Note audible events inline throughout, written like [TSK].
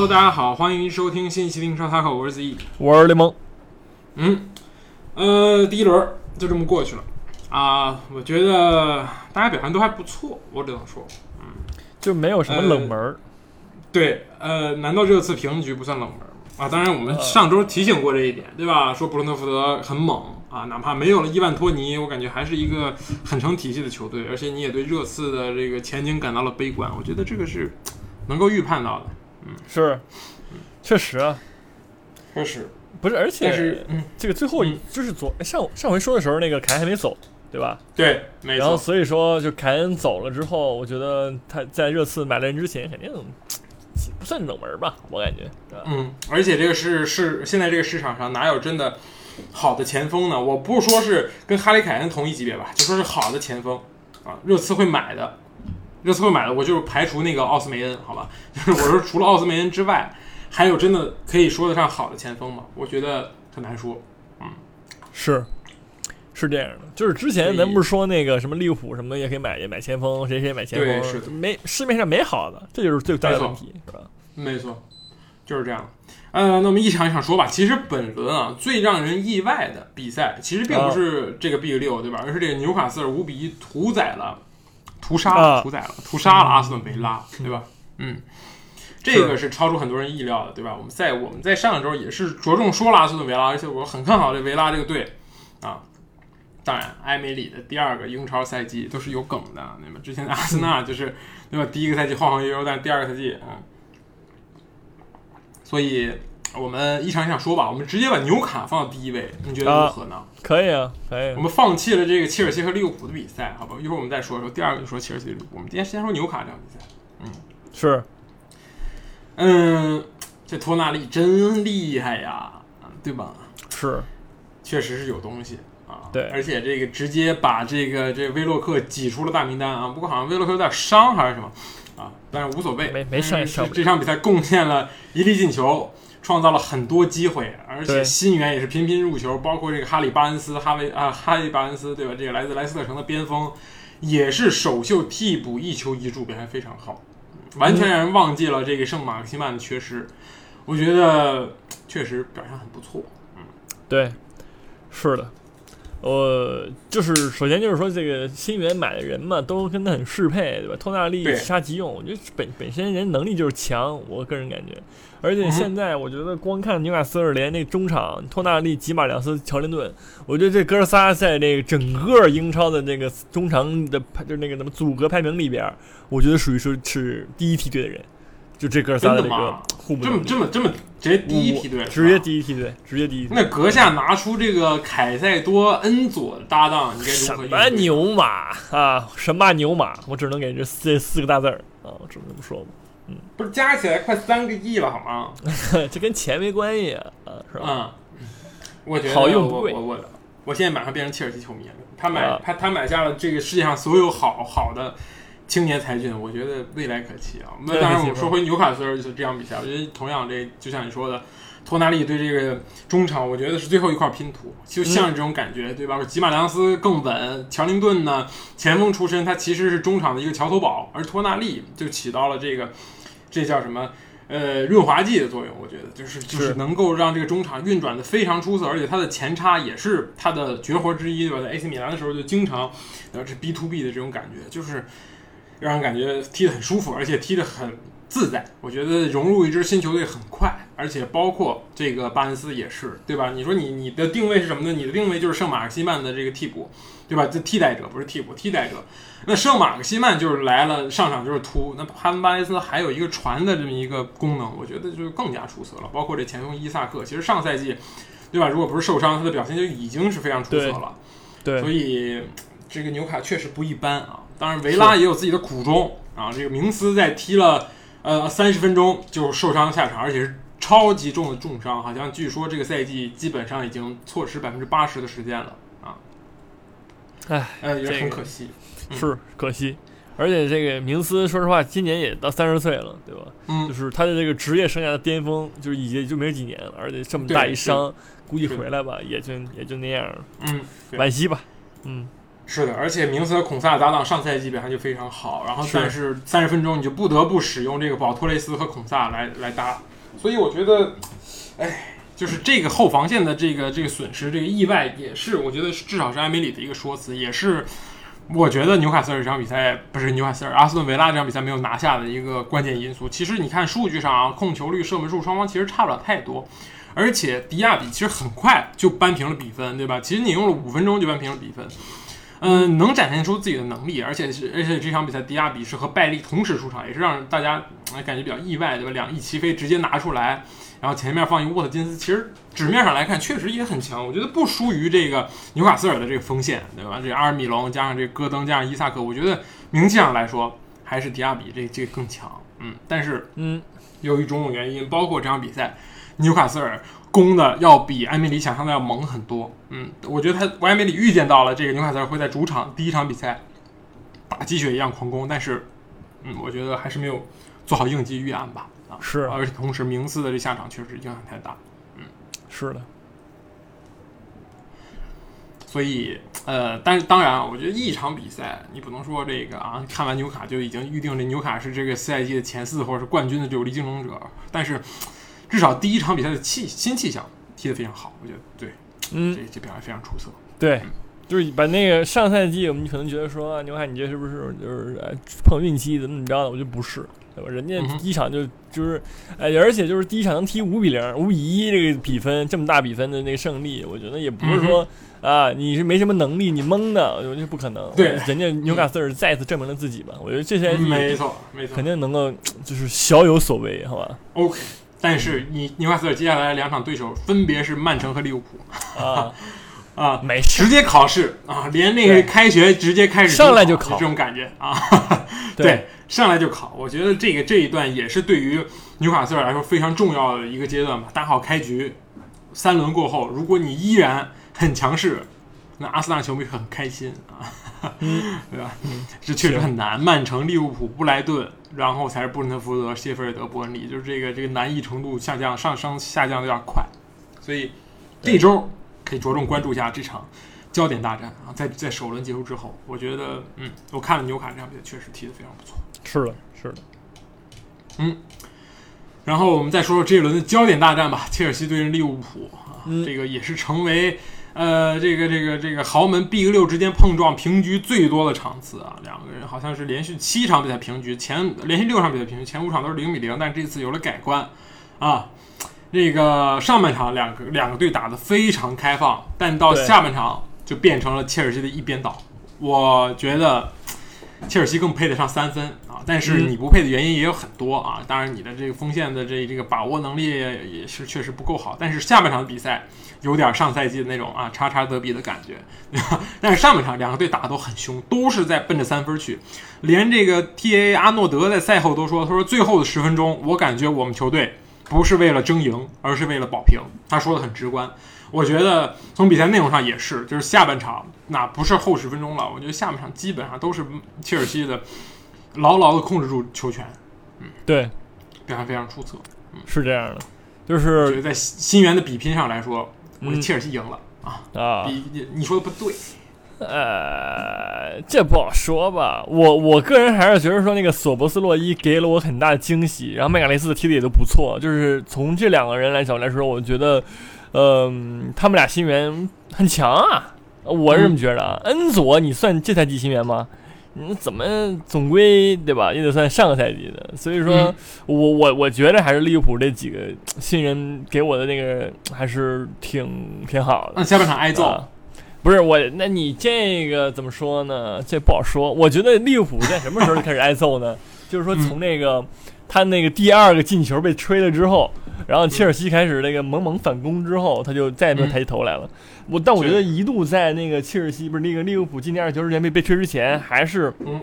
Hello，大家好，欢迎收听新一期的英超塔口，我是 Z。我是雷蒙，嗯，呃，第一轮就这么过去了啊，我觉得大家表现都还不错，我只能说，嗯就没有什么冷门儿。对，呃，难道这次平局不算冷门吗？啊，当然我们上周提醒过这一点，对吧？说布伦特福德很猛啊，哪怕没有了伊万托尼，我感觉还是一个很成体系的球队，而且你也对热刺的这个前景感到了悲观，我觉得这个是能够预判到的，是，确实啊，确实，不是，而且是，嗯，这个最后嗯。就是昨上上回说的时候，那个凯恩还没走，对吧？对，没错，然后所以说，就凯恩走了之后，我觉得他在热刺买了人之前，肯定 [TSK] 不算冷门吧，我感觉。嗯，而且这个是是现在这个市场上哪有真的好的前锋呢？我不是说是跟哈里凯恩同一级别吧，就说是好的前锋啊，热刺会买的，热刺会买的，我就是排除那个奥斯梅恩，好吧，[LAUGHS] 就是我说除了奥斯梅恩之外，还有真的可以说得上好的前锋吗？我觉得很难说。嗯是，是这样的，就是之前咱不是说那个什么利物浦什么也可以买也买前锋，谁谁买前锋，对是的没市面上没好的，这就是最大的问题，是吧？没错，就是这样。呃，那我们一场一场说吧。其实本轮啊，最让人意外的比赛，其实并不是这个 Big 六，对吧？而是这个纽卡斯尔五比一屠宰了、屠杀了、啊屠宰了、屠杀了阿斯顿维拉，对吧？嗯，这个是超出很多人意料的，对吧？我们在我们在上周也是着重说了阿斯顿维拉，而且我很看好这维拉这个队啊。当然，埃梅里的第二个英超赛季都是有梗的，那么之前的阿森纳就是对吧？第一个赛季晃晃悠悠，但第二个赛季，嗯，所以我们一场一场说吧，我们直接把纽卡放到第一位，你觉得如何呢？可以啊，可以我。们放弃了这个切尔西和利物浦的比赛，好吧？一会儿我们再说说第二个，就说切尔西、利物浦。我们今天先说纽卡这场比赛。嗯是，嗯，这托纳利真厉害呀，对吧？是，确实是有东西啊。对而且这个直接把这个这威洛克挤出了大名单啊。不过好像威洛克有点伤还是什么啊，但是无所谓，没没伤也嗯伤不了这场比赛贡献了一粒进球。创造了很多机会，而且新援也是频频入球，包括这个哈里巴恩斯、哈维啊哈利巴恩斯，对吧？这个来自莱斯特城的边锋，也是首秀替补一球一助，表现非常好，完全让人忘记了这个圣马克西曼的缺失。我觉得确实表现很不错。嗯对，是的。呃，就是首先就是说，这个新援买的人嘛，都跟他很适配，对吧？托纳利对杀即用，我觉得本本身人能力就是强，我个人感觉。而且现在我觉得光看纽卡斯尔联那中场，托纳利、吉马良斯、乔林顿，我觉得这哥仨在这个整个英超的那个中场的排，就是那个什么组合排名里边，我觉得属于说是第一梯队的人，就这哥仨的这个真的吗互补这么这么这么直接第一梯队，直接。第一梯队，直接第一。那阁下拿出这个凯塞多、恩佐的搭档，你该如何应对？么牛马啊？神马牛马？我只能给这四这四个大字儿啊，我只能这么说吧。嗯不是加起来快三个亿了好吗？[LAUGHS] 这跟钱没关系啊，啊是吧？嗯，我觉得好用不贵我我我我现在马上变成切尔西球迷了。他买、啊他他买下了这个世界上所有好好的青年才俊，我觉得未来可期啊。那当然，我们说回纽卡斯尔就是这场比赛，我觉得同样这就像你说的。托纳利对这个中场，我觉得是最后一块拼图，就像是这种感觉，对吧？吉马良斯更稳，乔林顿呢，前锋出身，他其实是中场的一个桥头堡，而托纳利就起到了这个，这叫什么？呃，润滑剂的作用，我觉得就是就是是能够让这个中场运转的非常出色，而且他的前插也是他的绝活之一，对吧？在 AC 米兰的时候就经常，呃，这 B to B 的这种感觉，就是让人感觉踢得很舒服，而且踢得很自在。我觉得融入一支新球队很快，而且包括这个巴恩斯也是，对吧？你说你你的定位是什么呢？你的定位就是圣马克西曼的这个替补，对吧？这替代者不是替补，替代者。那圣马克西曼就是来了，上场就是突。那哈恩巴恩斯还有一个传的这么一个功能，我觉得就更加出色了。包括这前锋伊萨克，其实上赛季，对吧？如果不是受伤，他的表现就已经是非常出色了。对所以这个纽卡确实不一般啊。当然，维拉也有自己的苦衷啊。这个明斯在踢了呃三十分钟就受伤下场，而且是超级重的重伤，好像据说这个赛季基本上已经错失百分之八十的时间了啊。唉，呃，也很可惜。嗯是可惜。而且这个明斯，说实话，今年也到三十岁了，对吧？嗯就嗯，是他的这个职业生涯的巅峰，就是也就没几年了，而且这么大一伤，估计回来吧，也就也就那样了，嗯，惋惜吧。嗯，是的，而且明斯和孔萨搭档上赛季表现就非常好，然后是但是三十分钟你就不得不使用这个保托雷斯和孔萨来来搭，所以我觉得，哎，就是这个后防线的这个这个损失，这个意外也是我觉得是至少是埃梅里的一个说辞，也是我觉得纽卡斯尔这场比赛不是纽卡斯尔，阿斯顿维拉这场比赛没有拿下的一个关键因素。其实你看数据上啊，控球率、射门数双方其实差不了太多。而且迪亚比其实很快就扳平了比分，对吧？其实你用了五分钟就扳平了比分，嗯，能展现出自己的能力，而且是而且这场比赛迪亚比是和拜利同时出场，也是让大家哎感觉比较意外，对吧？两翼齐飞，直接拿出来，然后前面放一沃特金斯，其实纸面上来看确实也很强，我觉得不输于这个纽卡斯尔的这个锋线，对吧？这阿尔米隆加上这戈登加上伊萨克，我觉得名气上来说还是迪亚比这这个更强，嗯，但是嗯，由于种种原因，包括这场比赛，纽卡斯尔攻的要比艾梅里想象的要猛很多。嗯，我觉得他艾梅里预见到了这个纽卡斯尔会在主场第一场比赛打鸡血一样狂攻，但是，嗯，我觉得还是没有做好应急预案吧。啊，是而且同时明斯的这下场确实影响太大，嗯是的，所以呃，但是当然啊，我觉得一场比赛你不能说这个啊，看完纽卡就已经预定这纽卡是这个赛季的前四或者是冠军的有力竞争者，但是至少第一场比赛的气新气象踢得非常好，我觉得对，嗯，这这表现非常出色。对，就是把那个上赛季我们可能觉得说啊牛海你这是不是就是哎碰运气怎么怎么着的？我觉得不是，对吧？人家第一场就就是哎，而且就是第一场能踢五比零、五比一这个比分这么大比分的那个胜利，我觉得也不是说。啊，你是没什么能力，你蒙的，我觉得不可能。对人家纽卡斯尔再次证明了自己吧。我觉得这赛季没错，没错肯，定能够就是小有所为，好吧？OK。但是你纽卡斯尔接下来两场对手分别是曼城和利物浦啊，[LAUGHS] 啊，没事，直接考试啊，连那个开学直接开始上来就考这种感觉啊，[LAUGHS] 对对，上来就考。我觉得这个这一段也是对于纽卡斯尔来说非常重要的一个阶段吧。打好开局，三轮过后，如果你依然很强势，那阿森纳球迷很开心啊，嗯 [LAUGHS] 对吧？这确实很难。曼城、利物浦、布莱顿，然后才是布伦特福德、谢菲尔德、伯恩利，就是这个这个难易程度下降、上升下降的有点快，所以这周可以着重关注一下这场焦点大战啊，在在首轮结束之后，我觉得，嗯，我看了纽卡这场比赛，确实踢得非常不错。是的，是的，嗯然后我们再说说这一轮的焦点大战吧，切尔西对阵利物浦啊，嗯这个也是成为呃这个这个这个豪门 Big 六之间碰撞平局最多的场次啊，两个人好像是连续七场比赛平局，前连续六场比赛平局，前五场都是零比零，但这次有了改观啊。那个上半场两个两个队打得非常开放，但到下半场就变成了切尔西的一边倒。我觉得切尔西更配得上三分啊，但是嗯你不配的原因也有很多啊。当然，你的这个锋线的这这个把握能力也是确实不够好。但是下半场的比赛有点上赛季的那种啊叉叉德比的感觉，对吧？但是上半场两个队打得都很凶，都是在奔着三分去。连这个 T A 阿诺德在赛后都说，他说最后的十分钟，我感觉我们球队不是为了争赢，而是为了保平。他说的很直观。我觉得从比赛内容上也是，就是下半场那不是后十分钟了，我觉得下半场基本上都是切尔西的牢牢的控制住球权，嗯对，表现非常出色。是这样的，就是在新援的比拼上来说，我觉得嗯切尔西赢了、啊。啊，比你你说的不对，呃，这不好说吧。我我个人还是觉得说，那个索博斯洛伊给了我很大的惊喜，然后麦卡雷斯踢的也都不错。就是从这两个人来讲来说，我觉得，嗯、他们俩新援很强啊，我是这么觉得啊。恩佐，你算这赛季新援吗？你怎么总归对吧？也得算上个赛季的。所以说、嗯我我我觉得还是利物浦这几个新人给我的那个还是挺挺好的。那下半场挨揍，啊不是我，那你这个怎么说呢？这不好说。我觉得利物浦在什么时候就开始挨揍呢？[LAUGHS] 就是说从那个、他那个第二个进球被吹了之后，然后切尔西开始那个猛猛反攻之后，他就再也没有抬起头来了。我但我觉得一度在那个切尔西不是那个利物浦进第二球之前被被吹之前，还是嗯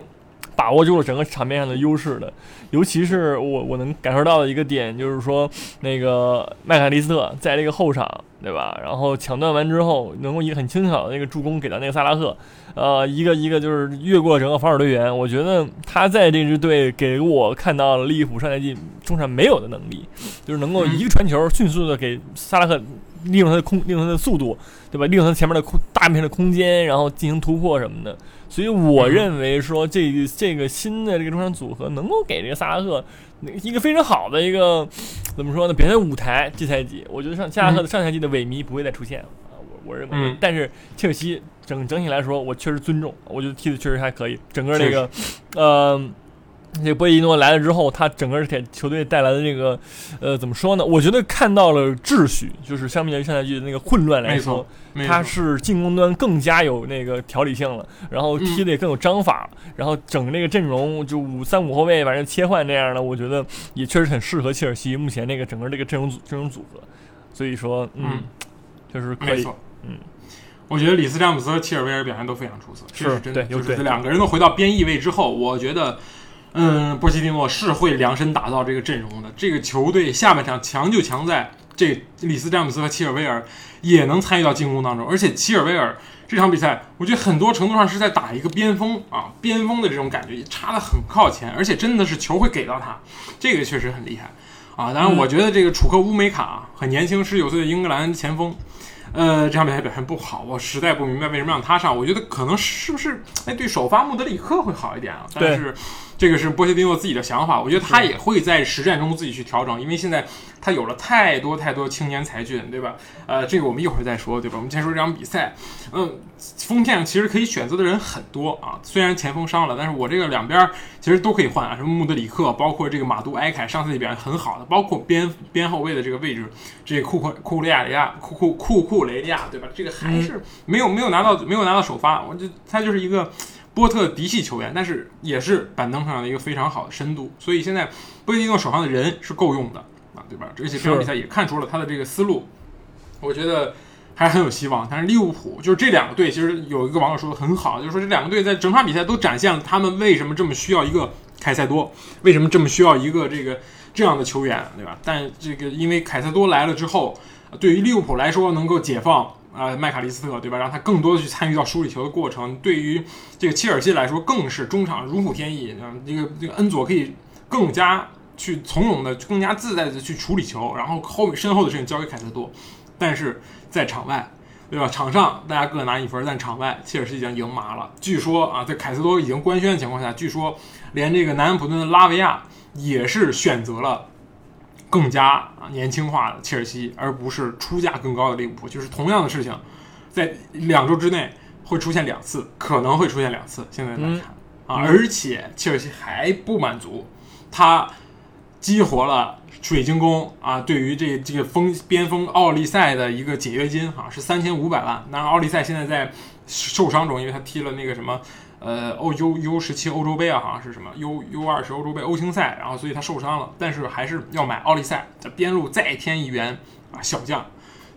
把握住了整个场面上的优势的。尤其是我我能感受到的一个点，就是说那个麦卡利斯特在这个后场对吧？然后抢断完之后，能够一个很轻巧的那个助攻给到那个萨拉赫，呃，一个一个就是越过整个防守队员。我觉得他在这支队给我看到了利物浦上赛季中场没有的能力，就是能够一个传球迅速的给萨拉赫利用他的空，利用他的速度，对吧？利用他前面的空大片的空间，然后进行突破什么的。所以我认为说，这这个新的这个中场组合能够给这个萨拉赫一个非常好的一个怎么说呢？表现舞台。这赛季，我觉得上萨拉赫的上赛季的萎靡不会再出现了啊！我我认为，但是切尔西整整体来说，我确实尊重，我觉得踢的确实还可以。整个那个，呃。这波伊诺来了之后，他整个给球队带来的这个，呃，怎么说呢？我觉得看到了秩序，就是相比于上赛季的那个混乱来说，他是进攻端更加有那个条理性了，然后踢的也更有章法了，然后整个那个阵容就五三五后卫反正切换这样的，我觉得也确实很适合切尔西目前那个整个这个阵容组阵容组合。所以说，嗯，就是可以，嗯，我觉得里斯詹姆斯和切尔维尔表现都非常出色，是真的，就是两个人都回到边翼位之后，我觉得。嗯，波切蒂诺是会量身打造这个阵容的。这个球队下半场强就强在这里斯詹姆斯和齐尔维尔也能参与到进攻当中，而且齐尔维尔这场比赛，我觉得很多程度上是在打一个边锋啊，边锋的这种感觉，插的很靠前，而且真的是球会给到他，这个确实很厉害啊。当然，我觉得这个楚克乌梅卡很年轻，十九岁的英格兰前锋。呃，这场比赛表现不好，我实在不明白为什么让他上。我觉得可能是不是哎，对首发穆德里克会好一点啊？但是这个是波切蒂诺自己的想法，我觉得他也会在实战中自己去调整，因为现在他有了太多太多青年才俊，对吧？呃，这个我们一会儿再说，对吧？我们先说这场比赛。嗯，锋线其实可以选择的人很多啊，虽然前锋伤了，但是我这个两边其实都可以换啊，什么穆德里克，包括这个马杜埃凯，上赛季表现很好的，包括边边后卫的这个位置，这库库库利亚雷亚库库库库。雷利亚对吧？这个还是没有没有拿到没有拿到首发，我就他就是一个波特嫡系球员，但是也是板凳上的一个非常好的深度，所以现在波切蒂诺手上的人是够用的啊，对吧？而且这场比赛也看出了他的这个思路，我觉得还很有希望。但是利物浦就是这两个队，其实有一个网友说的很好，就是说这两个队在整场比赛都展现了他们为什么这么需要一个凯塞多，为什么这么需要一个这个这样的球员，对吧？但这个因为凯塞多来了之后。对于利物浦来说，能够解放啊麦卡利斯特，对吧？让他更多的去参与到梳理球的过程。对于这个切尔西来说，更是中场如虎添翼。啊，这个这个恩佐可以更加去从容的、更加自在的去处理球，然后后面身后的事情交给凯塞多。但是在场外，对吧？场上大家各拿一分，但场外切尔西已经赢麻了。据说啊，在凯塞多已经官宣的情况下，据说连这个南安普顿的拉维亚也是选择了。更加啊年轻化的切尔西，而不是出价更高的利物浦，就是同样的事情，在两周之内会出现两次，可能会出现两次。现在来看啊，而且切尔西还不满足，他激活了水晶宫啊，对于这这个锋边锋奥利赛的一个解约金哈，是三千五百万。那奥利赛现在在受伤中，因为他踢了那个什么。呃，欧 U U 十七欧洲杯啊，好像是什么 U U 二十欧洲杯欧青赛，然后所以他受伤了，但是还是要买奥利赛，在边路再添一员啊小将，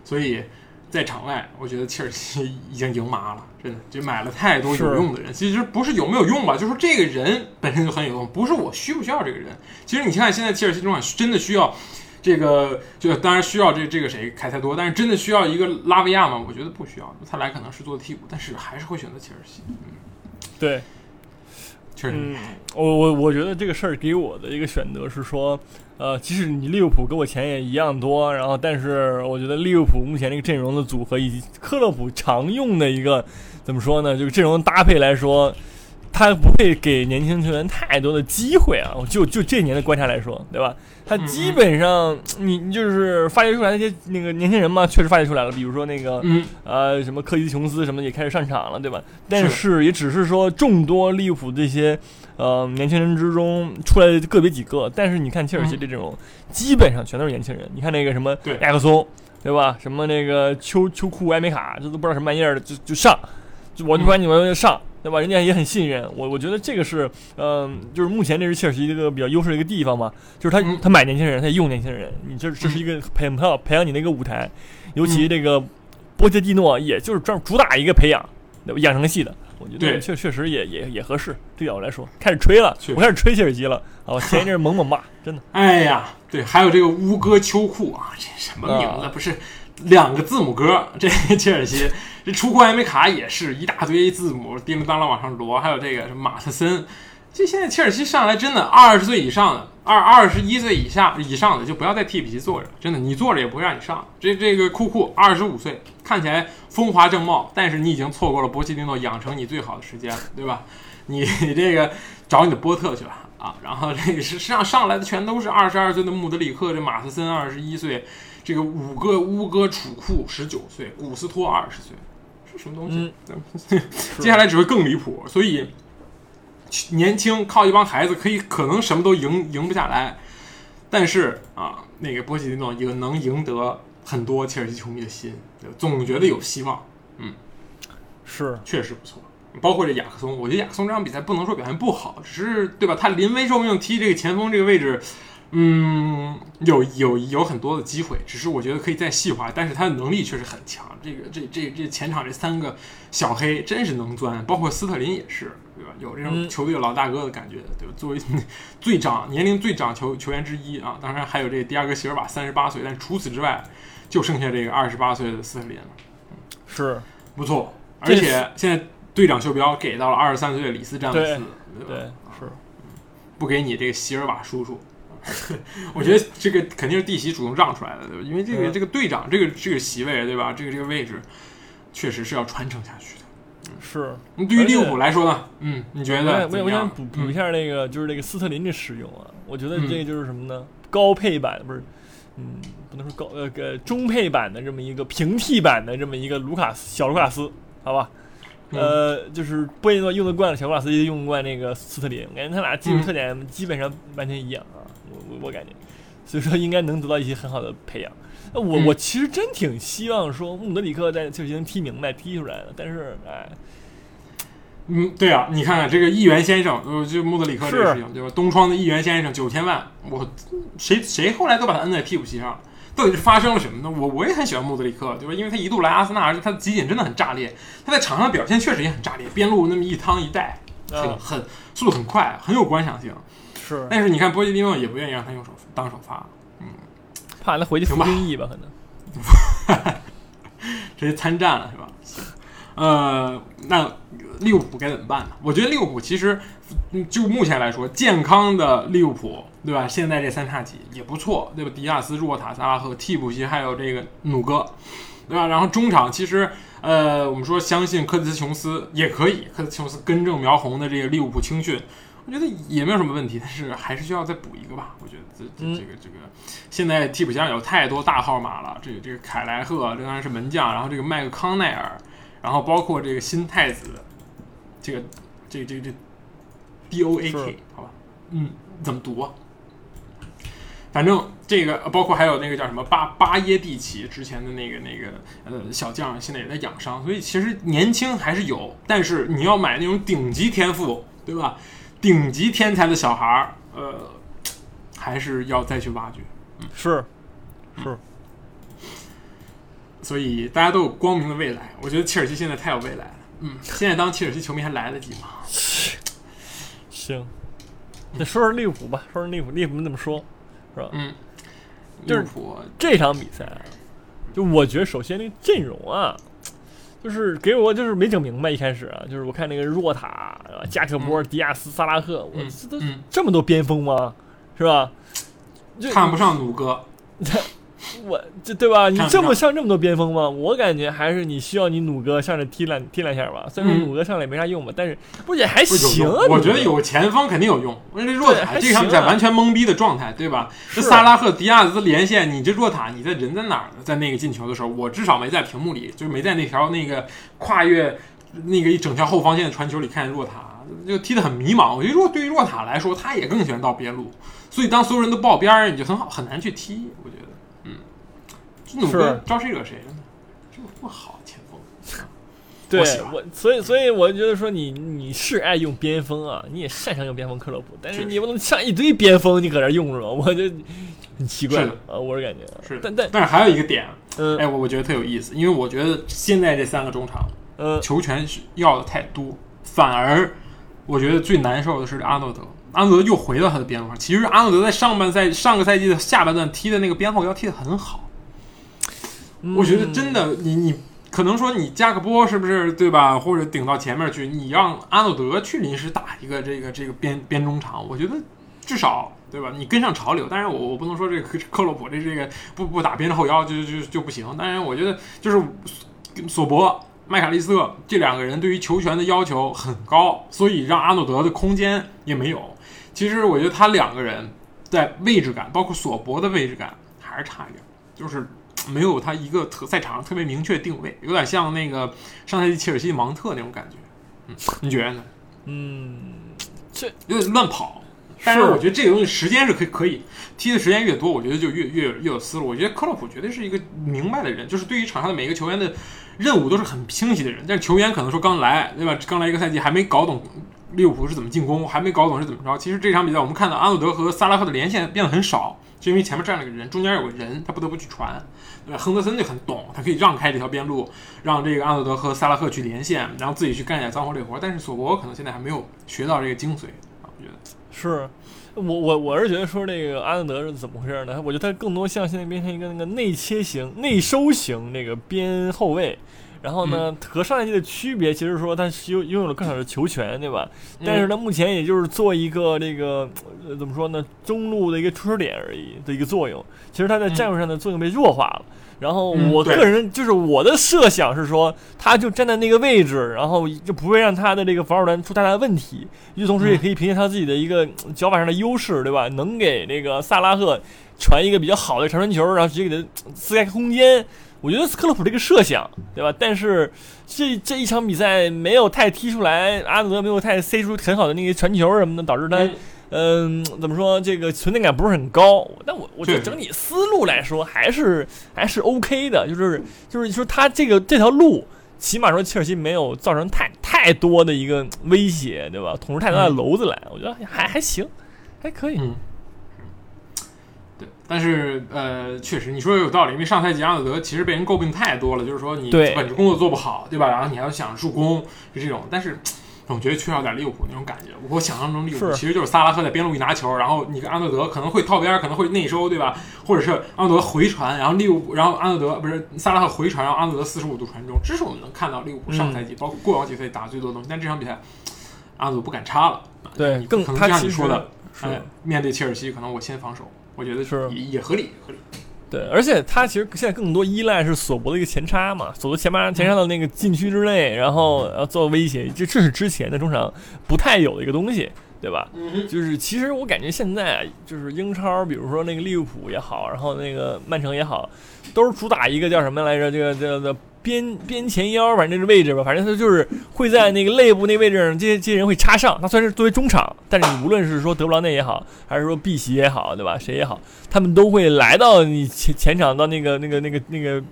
所以在场外，我觉得切尔西已经赢麻了，真的就买了太多有用的人，其实不是有没有用吧，就是说这个人本身就很有用，不是我需不需要这个人，其实你看现在切尔西中场真的需要这个，就当然需要这这个谁凯塞多，但是真的需要一个拉维亚吗？我觉得不需要，他来可能是做替补，但是还是会选择切尔西，嗯。对，确实，嗯，我我我觉得这个事儿给我的一个选择是说，呃，即使你利物浦给我钱也一样多，然后，但是我觉得利物浦目前这个阵容的组合以及克洛普常用的一个怎么说呢，就是阵容搭配来说。他不会给年轻球员太多的机会啊！就就这年的观察来说，对吧？他基本上，你你就是发掘出来那些那个年轻人嘛，确实发掘出来了。比如说那个，呃，什么科吉琼斯什么也开始上场了，对吧？但是也只是说众多利物浦这些呃年轻人之中出来的个别几个。但是你看切尔西这种，基本上全都是年轻人。你看那个什么埃克松，对吧？什么那个秋秋库埃梅卡，这都不知道什么玩意儿的，就就上，就我就管你们上。对吧？人家也很信任我，我觉得这个是，嗯，就是目前这是切尔西一个比较优势的一个地方嘛，就是他他买年轻人，他用年轻人，你这这是一个培养培养你的一个舞台，尤其这个波切蒂诺，也就是专主打一个培养，对吧？养成系的，我觉得确确实也也也合适。对我来说，开始吹了，我开始吹切尔西了啊！我前一阵猛猛骂，真的。[LAUGHS] 哎呀，对，还有这个乌哥秋裤啊，这什么名字？不是。两个字母哥，[LAUGHS] 这切尔西这出库埃梅卡也是一大堆字母叮铃当啷往上摞，还有这个什么马特森，这现在切尔西上来真的二十岁以上的，二二十一岁以下以上的就不要在替补席坐着，真的你坐着也不会让你上。这这个库库二十五岁，看起来风华正茂，但是你已经错过了波切蒂诺养成你最好的时间，对吧？你这个找你的波特去吧啊！然后这个是上上来的全都是二十二岁的穆德里克，这马特森二十一岁，这个五个乌哥楚库十九岁，古斯托二十岁，是什么东西？[LAUGHS] 接下来只会更离谱，所以年轻靠一帮孩子可以可能什么都赢赢不下来，但是啊，那个波切蒂诺也能赢得很多切尔西球迷的心，总觉得有希望。嗯，是，确实不错。包括这雅克松，我觉得雅克松这场比赛不能说表现不好，只是对吧？他临危受命踢这个前锋这个位置，嗯，有有有很多的机会，只是我觉得可以再细化。但是他的能力确实很强。这个这这这前场这三个小黑真是能钻，包括斯特林也是，对吧？有这种球队老大哥的感觉，对吧？作为 [LAUGHS] 最长年龄最长球球员之一啊，当然还有这个第二个席尔瓦三十八岁，但除此之外就剩下这个二十八岁的斯特林了。是不错，而且现在。队长袖标给到了二十三岁的里斯詹姆斯，对是，不给你这个席尔瓦叔叔，[LAUGHS] 我觉得这个肯定是弟媳主动让出来的，对吧？因为这个这个队长这个这个席位，对吧？这个这个位置确实是要传承下去的。是，对于利物浦来说呢，嗯，你觉得？我我想补补一下那个，就是那个斯特林的使用啊，我觉得这个就是什么呢？高配版不是，嗯，不能说高呃个中配版的这么一个平替版的这么一个卢卡斯小卢卡斯，好吧？呃，就是波伊诺用得惯了，小卢卡斯也用惯那个斯特林，感觉他俩技术特点基本上完全一样啊，我我我感觉，所以说应该能得到一些很好的培养。我我其实真挺希望说穆德里克在就能踢明白踢出来的，但是哎，嗯，对啊，你看看这个议员先生，呃，就穆德里克这个事情，对吧？东窗的议员先生九千万，我谁谁后来都把他摁在替补席上。到底是发生了什么呢？我我也很喜欢穆德里克，对吧？因为他一度来阿森纳，而且他的集锦真的很炸裂，他在场上表现确实也很炸裂，边路那么一趟一带，很很速度很快，很有观赏性。是，但是你看波切蒂诺也不愿意让他用手当首发，嗯，怕他回去服兵役吧？可能，[LAUGHS] 直接参战了是吧？呃，那利物浦该怎么办呢？我觉得利物浦其实就目前来说，健康的利物浦。对吧？现在这三叉戟也不错，对吧？迪亚斯、若塔、萨拉赫，替补席还有这个努哥，对吧？然后中场其实，呃，我们说相信科蒂斯琼斯也可以，科蒂斯琼斯根正苗红的这个利物浦青训，我觉得也没有什么问题，但是还是需要再补一个吧。我觉得这这这个这个，现在替补席上有太多大号码了，这个这个凯莱赫这当然是门将，然后这个麦克康奈尔，然后包括这个新太子，这个这个这个这 D O A K 好吧？嗯，怎么读啊？反正这个包括还有那个叫什么巴巴耶蒂奇之前的那个那个呃小将，现在也在养伤，所以其实年轻还是有，但是你要买那种顶级天赋，对吧？顶级天才的小孩儿，呃，还是要再去挖掘。嗯，是是，所以大家都有光明的未来。我觉得切尔西现在太有未来了。嗯，现在当切尔西球迷还来得及吗？行，那说说利物浦吧，说说利物浦，利物浦怎么说？是吧？嗯，利物浦这场比赛，就我觉得首先那个阵容啊，就是给我就是没整明白。一开始啊，就是我看那个若塔、加特波、迪亚斯、萨拉赫，我这都这么多边锋吗？是吧？看不上鲁哥。[LAUGHS] 我这对吧？你这么上这么多边锋吗？我感觉还是你需要你努哥上来踢两踢两下吧。虽然说努哥上来没啥用吧，但是不也还行。我觉得有前锋肯定有用。那若塔这场比赛完全懵逼的状态，对吧？这萨拉赫、迪亚兹连线，你这若塔，你在人在哪儿呢？在那个进球的时候，我至少没在屏幕里，就是没在那条那个跨越那个一整条后防线的传球里看见若塔，就踢得很迷茫。我觉得若对于若塔来说，他也更喜欢到边路，所以当所有人都爆边儿，你就很好很难去踢。我觉得。努哥招谁惹谁了呢？这么不好前锋，[LAUGHS] 对我，所以所以我觉得说你你是爱用边锋啊，你也擅长用边锋克洛普，但是你不能上一堆边锋你搁这用是吧？我就很奇怪啊，我是感觉是，但但但是还有一个点，嗯哎，我我觉得特有意思，因为我觉得现在这三个中场，嗯，球权要的太多，反而我觉得最难受的是阿诺德，阿诺德又回到他的边锋，其实阿诺德在上半赛上个赛季的下半段踢的那个边后腰踢的很好。我觉得真的，你你可能说你加个波是不是对吧？或者顶到前面去，你让阿诺德去临时打一个这个这个边边中场，我觉得至少对吧？你跟上潮流。当然我我不能说这个克洛普这这个不不打边后腰就就就不行。当然我觉得就是索博、麦卡利斯特这两个人对于球权的要求很高，所以让阿诺德的空间也没有。其实我觉得他两个人在位置感，包括索博的位置感还是差一点，就是。没有他一个特赛场上特别明确定位，有点像那个上赛季切尔西芒特那种感觉。嗯，你觉得呢？嗯，这有点乱跑。但是我觉得这个东西时间是可以可以踢的时间越多，我觉得就越越越有思路。我觉得克洛普绝对是一个明白的人，就是对于场上的每一个球员的任务都是很清晰的人。但是球员可能说刚来，对吧？刚来一个赛季还没搞懂利物浦是怎么进攻，还没搞懂是怎么着。其实这场比赛我们看到阿诺德和萨拉赫的连线变得很少。就因为前面站了个人，中间有个人，他不得不去传。对吧？亨德森就很懂，他可以让开这条边路，让这个阿诺德和萨拉赫去连线，然后自己去干点脏活累活。但是索博可能现在还没有学到这个精髓啊，我觉得是。我我我是觉得说这个阿诺德是怎么回事呢？我觉得他更多像现在变成一个那个内切型、内收型那个边后卫。然后呢，和上一季的区别，其实说他拥拥有了更少的球权，对吧？但是呢，目前也就是做一个这个呃怎么说呢，中路的一个出手点而已的一个作用。其实他在战术上的作用被弱化了。然后我个人就是我的设想是说，他就站在那个位置，然后就不会让他的这个防守端出太大的问题。与此同时，也可以凭借他自己的一个脚法上的优势，对吧？能给那个萨拉赫传一个比较好的长传球，然后直接给他撕开空间。我觉得斯克洛普这个设想，对吧？但是这这一场比赛没有太踢出来，阿德没有太塞出很好的那些传球什么的，导致他，嗯，怎么说这个存在感不是很高。但我我觉得整体思路来说还是还是 OK 的，就是就是说他这个这条路，起码说切尔西没有造成太太多的一个威胁，对吧？捅出太大的篓子来，我觉得还还行，还可以。但是，呃，确实你说的有道理，因为上赛季阿诺德其实被人诟病太多了，就是说你本职工作做不好，对吧？然后你还要想助攻，是这种。但是，[TSK] 总觉得缺少点利物浦那种感觉。我想象中利物浦其实就是萨拉赫在边路一拿球，然后你跟阿诺德可能会套边，可能会内收，对吧？或者是阿诺德回传，然后利物浦，然后阿诺德不是萨拉赫回传，然后阿诺德四十五度传中，这是我们能看到利物浦上赛季包括过往几赛打最多的东西。但这场比赛，[TSK] 阿诺德不敢插了，对，更可能像你说的，哎，面对切尔西，可能我先防守。我觉得是也也合理，合理。对，而且他其实现在更多依赖是索博的一个前插嘛，索博前插前插到那个禁区之内，然后呃做威胁，这这是之前的中场不太有的一个东西，对吧？就是其实我感觉现在就是英超，比如说那个利物浦也好，然后那个曼城也好，都是主打一个叫什么来着？这个这个。边边前腰，反正这个位置吧，反正他就是会在那个肋部那位置上，这些这些人会插上。他虽然是作为中场，但是你无论是说德布劳内也好，还是说碧玺也好，对吧？谁也好，他们都会来到你前前场到那个那个那个那个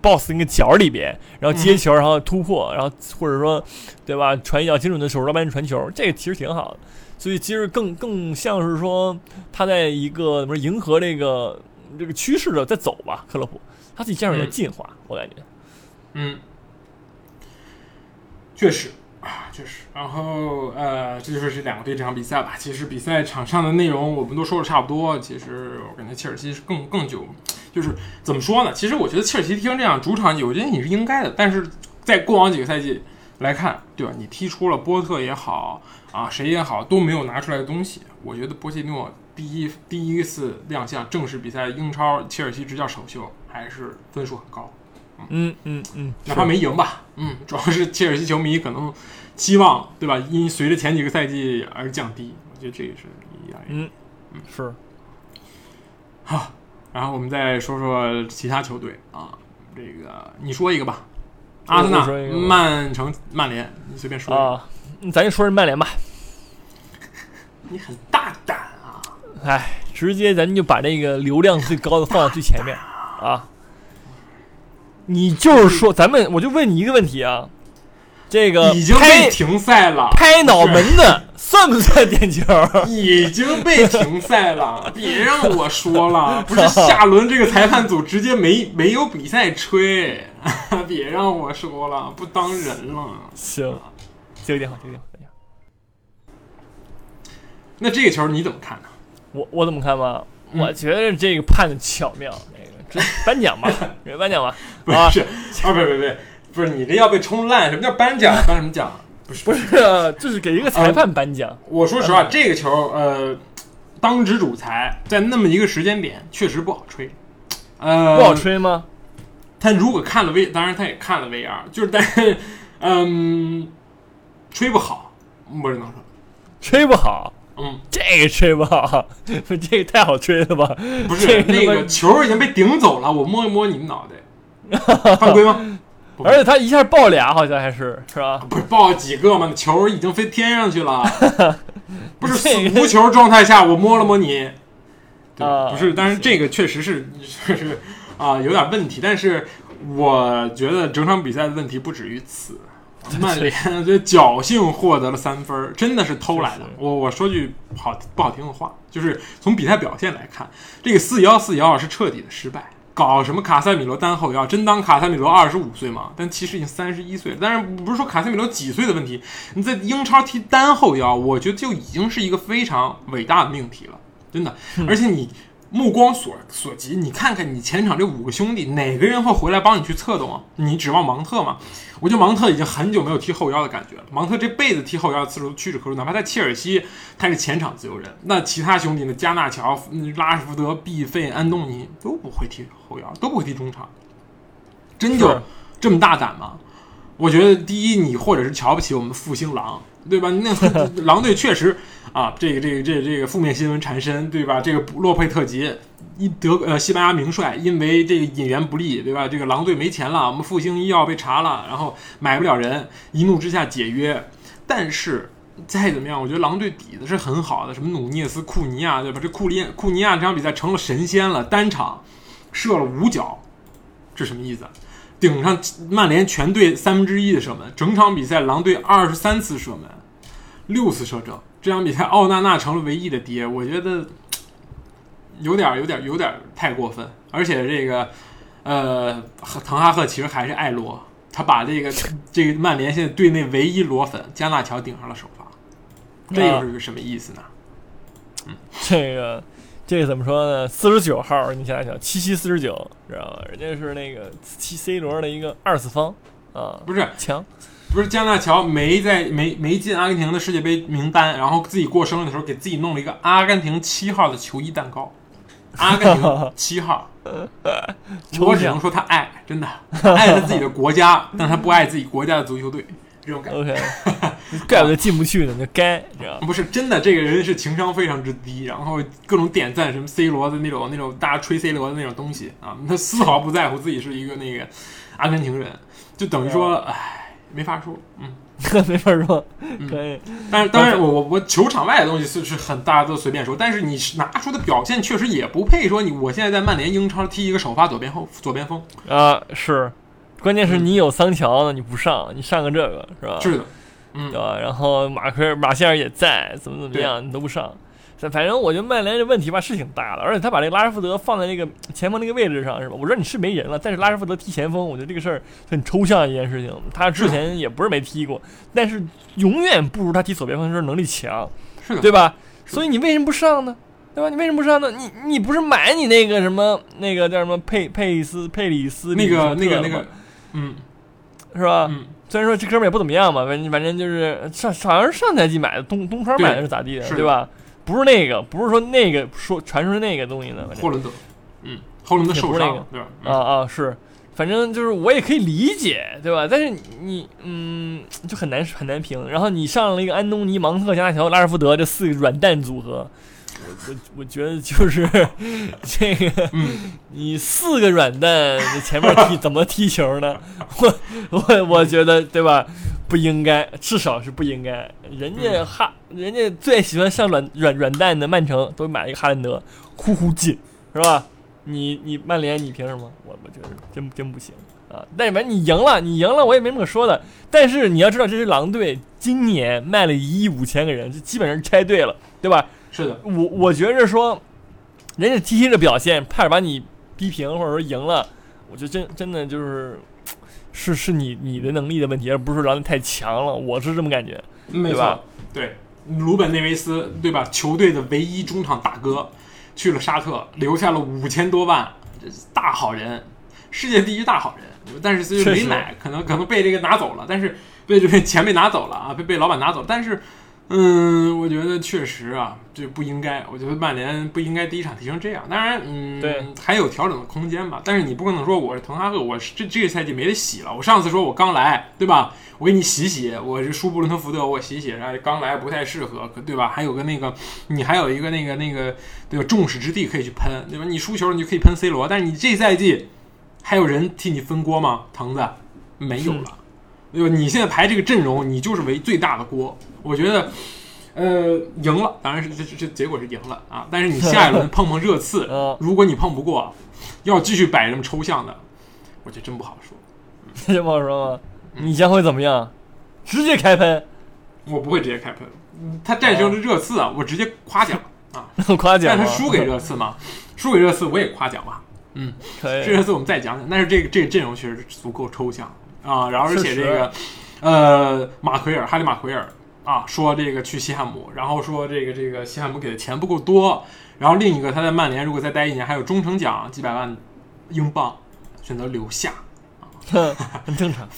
boss 那个角里边，然后接球，然后突破，然后或者说，对吧？传一脚精准的手老板传球，这个其实挺好的。所以其实更更像是说他在一个怎么迎合这个这个趋势的在走吧。克洛普他自己战术也在进化，我感觉。嗯，确实啊，确实。然后呃，这就是这两个队这场比赛吧。其实比赛场上的内容我们都说的差不多。其实我感觉切尔西是更更久，就是怎么说呢？其实我觉得切尔西踢成这样主场，我觉得你是应该的。但是在过往几个赛季来看，对吧？你踢出了波特也好啊，谁也好都没有拿出来的东西。我觉得波切诺第一第一次亮相正式比赛英超，切尔西执教首秀，还是分数很高。嗯嗯嗯，哪怕没赢吧，嗯，主要是切尔西球迷可能期望，对吧？因随着前几个赛季而降低，我觉得这也是一样。嗯嗯，是。好，然后我们再说说其他球队啊，这个你说一个吧，阿森纳、曼城、曼联，你随便说啊，咱就说人曼联吧。[LAUGHS] 你很大胆啊！哎，直接咱就把这个流量最高的放在最前面啊。你就是说，咱们我就问你一个问题啊，这个已经被停赛了，拍脑门子算不算点球？已经被停赛了，[LAUGHS] 别让我说了，不是下轮这个裁判组直接没没有比赛吹，[LAUGHS] 别让我说了，不当人了。行，接个电话，接个电话。那这个球你怎么看呢？我我怎么看吗？我觉得这个判的巧妙。这颁奖吧，[LAUGHS] 给颁奖吧。不啊是啊，不是不是不是，你这要被冲烂。什么叫颁奖？颁什么奖？[LAUGHS] 不是不是，就是给一个裁判颁奖。我说实话，这个球呃，当值主裁在那么一个时间点确实不好吹。呃，不好。吹吗？他如果看了 V，当然他也看了 VR，就是但是嗯，吹不好，不是能说，[LAUGHS] 吹不好，嗯，这个吹不好，这个太好吹了吧？不是这个那个球已经被顶走了，我摸一摸你们脑袋，[LAUGHS] 犯规吗？而且他一下爆俩，好像还是是吧？不是爆几个吗？球已经飞天上去了，[LAUGHS] 不是这个死无球状态下，我摸了摸你，不是，但是这个确实是确实啊有点问题，但是我觉得整场比赛的问题不止于此。[LAUGHS] 曼联这侥幸获得了三分儿，真的是偷来的。我我说句好不好听的话，就是从比赛表现来看，这个四幺四幺是彻底的失败。搞什么卡塞米罗单后腰？真当卡塞米罗二十五岁吗？但其实已经三十一岁了。但是不是说卡塞米罗几岁的问题，你在英超踢单后腰，我觉得就已经是一个非常伟大的命题了，真的。而且你目光所所及，你看看你前场这五个兄弟，哪个人会回来帮你去策动啊？你指望芒特吗？我觉得芒特已经很久没有踢后腰的感觉了。芒特这辈子踢后腰的次数屈指可数，哪怕在切尔西，他是前场自由人。那其他兄弟呢？加纳乔、嗯拉什福德、毕费、安东尼都不会踢后腰，都不会踢中场。真就这么大胆吗？我觉得第一，你或者是瞧不起我们复兴狼，对吧？那 [LAUGHS] 狼队确实啊，这个这个这个、这个负面新闻缠身，对吧？这个洛佩特吉一德呃西班牙名帅因为这个引援不利，对吧？这个狼队没钱了，我们复兴医药被查了，然后买不了人，一怒之下解约。但是再怎么样，我觉得狼队底子是很好的，什么努涅斯、库尼亚，对吧？这库里库尼亚这场比赛成了神仙了，单场射了五脚，这什么意思？顶上曼联全队三分之一的射门，整场比赛狼队二十三次射门，六次射正。这场比赛奥纳纳成了唯一的爹，我觉得有点有点有点太过分。而且这个呃，滕哈赫其实还是爱罗，他把这个这个曼联现在队内唯一裸粉加纳乔顶上了首发，这又是个什么意思呢？这个这个怎么说呢？四十九号，你想想，七七四十九，知道吧？人家是那个七 C 罗的一个二次方啊，不是强。不是加纳乔没在没没进阿根廷的世界杯名单，然后自己过生日的时候给自己弄了一个阿根廷七号的球衣蛋糕，阿根廷 [LAUGHS] 七号，[LAUGHS] 我只能说他爱，真的爱他自己的国家，但他不爱自己国家的足球队，这种感觉。OK，[LAUGHS] 怪不得进不去呢，那该，你知道？不是真的，这个人是情商非常之低，然后各种点赞什么 C 罗的那种那种大家吹 C 罗的那种东西啊，[LAUGHS] 他丝毫不在乎自己是一个那个阿根廷人，就等于说，唉。没法说，嗯，[LAUGHS] 没法说，可以。但是当然我，我我球场外的东西是是很大家都随便说，但是你拿出的表现确实也不配说你我现在在曼联英超踢一个首发左边后左边锋呃，是，关键是你有桑乔呢，你不上，你上个这个是吧？是的，嗯，对吧？然后马奎马歇尔也在，怎么怎么样，你都不上。反正我觉得曼联这问题吧是挺大的，而且他把这个拉什福德放在那个前锋那个位置上是吧？我知道你是没人了，但是拉什福德踢前锋，我觉得这个事儿很抽象一件事情。他之前也不是没踢过，但是永远不如他踢左边锋的时候能力强，是的，对吧？所以你为什么不上呢？对吧？你为什么不上呢？你你不是买你那个什么那个叫什么佩佩斯佩里斯那个那个那个，嗯，是吧？嗯。虽然说这哥们也不怎么样吧，反正反正就是上好像是上赛季买的，东东窗买的是咋地的，对吧？不是那个，不是说那个说传出那个东西呢。霍伦德，嗯，霍伦德受伤了，对吧？啊啊是，反正就是我也可以理解，对吧？但是你嗯，就很难很难评。然后你上了一个安东尼、芒特、加纳乔、拉什福德这四个软蛋组合，我我我觉得就是这个，嗯，你四个软蛋前面踢怎么踢球呢？我我我觉得对吧？不应该，至少是不应该。人家哈，人家最喜欢上软软软蛋的曼城都买了一个哈兰德，呼呼进，是吧？你你曼联你凭什么？我我觉得真真不行啊！但是反正你赢了，你赢了，我也没什么可说的。但是你要知道，这支狼队今年卖了一亿五千个人，就基本上是拆队了，对吧？是的，我我觉着说，人家踢踢的表现，差点把你逼平或者说赢了，我觉得真真的就是。是是你你的能力的问题，而不是说狼队太强了，我是这么感觉，没错？对，鲁本内维斯对吧？球队的唯一中场大哥去了沙特，留下了五千多万，大好人，世界第一大好人，但是没买，可能可能被这个拿走了，但是被这个钱被拿走了啊，被被老板拿走了，但是。嗯，我觉得确实啊，这不应该。我觉得曼联不应该第一场踢成这样。当然，嗯，对，还有调整的空间吧。但是你不可能说我是滕哈赫，我是这这个赛季没得洗了。我上次说我刚来，对吧？我给你洗洗，我是输布伦特福德，我洗洗，然后刚来不太适合，对吧？还有个那个，你还有一个那个那个，对吧？众矢之的可以去喷，对吧？你输球你就可以喷 C 罗，但是你这赛季还有人替你分锅吗？藤子没有了，对吧？你现在排这个阵容，你就是为最大的锅。我觉得，呃，赢了，当然是这这这结果是赢了啊。但是你下一轮 [LAUGHS] 碰碰热刺，嗯，如果你碰不过，要继续摆这么抽象的，我觉得真不好说。[LAUGHS] 这不好说吗？你将会怎么样？直接开喷，我不会直接开喷。嗯他战胜了热刺啊，我直接夸奖啊。[LAUGHS] 夸奖。但他输给热刺嘛，输给热刺我也夸奖吧。嗯，可以。这热刺我们再讲讲。但是这个这个阵容确实足够抽象啊。然后而且这个，呃，马奎尔，哈利马奎尔啊，说这个去西汉姆，然后说这个这个西汉姆给的钱不够多，然后另一个他在曼联如果再待一年，还有忠诚奖几百万英镑，选择留下，啊 [LAUGHS] 很正常。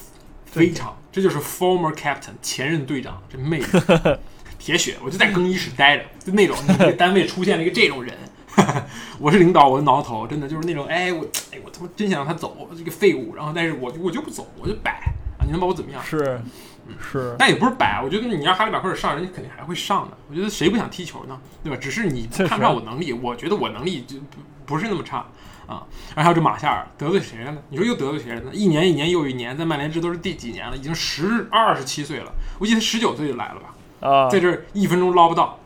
非常，这就是 former captain 前任队长，这魅力，[LAUGHS] 铁血，我就在更衣室待着，就那种你这单位出现了一个这种人，[LAUGHS] 我是领导，我就挠头，真的就是那种，哎我哎我他妈真想让他走，这个废物，然后但是我我就不走，我就摆啊，你能把我怎么样？是是，但也不是摆，我觉得你让哈利马奎尔上，人家肯定还会上的。我觉得谁不想踢球呢？对吧？只是你看不上我能力，我觉得我能力就不不是那么差啊。然后还有这马夏尔得罪谁了呢？你说又得罪谁了呢？一年一年又一年，在曼联这都是第几年了？已经十二十七岁了，我记得十九岁就来了吧，啊，在这儿一分钟捞不到。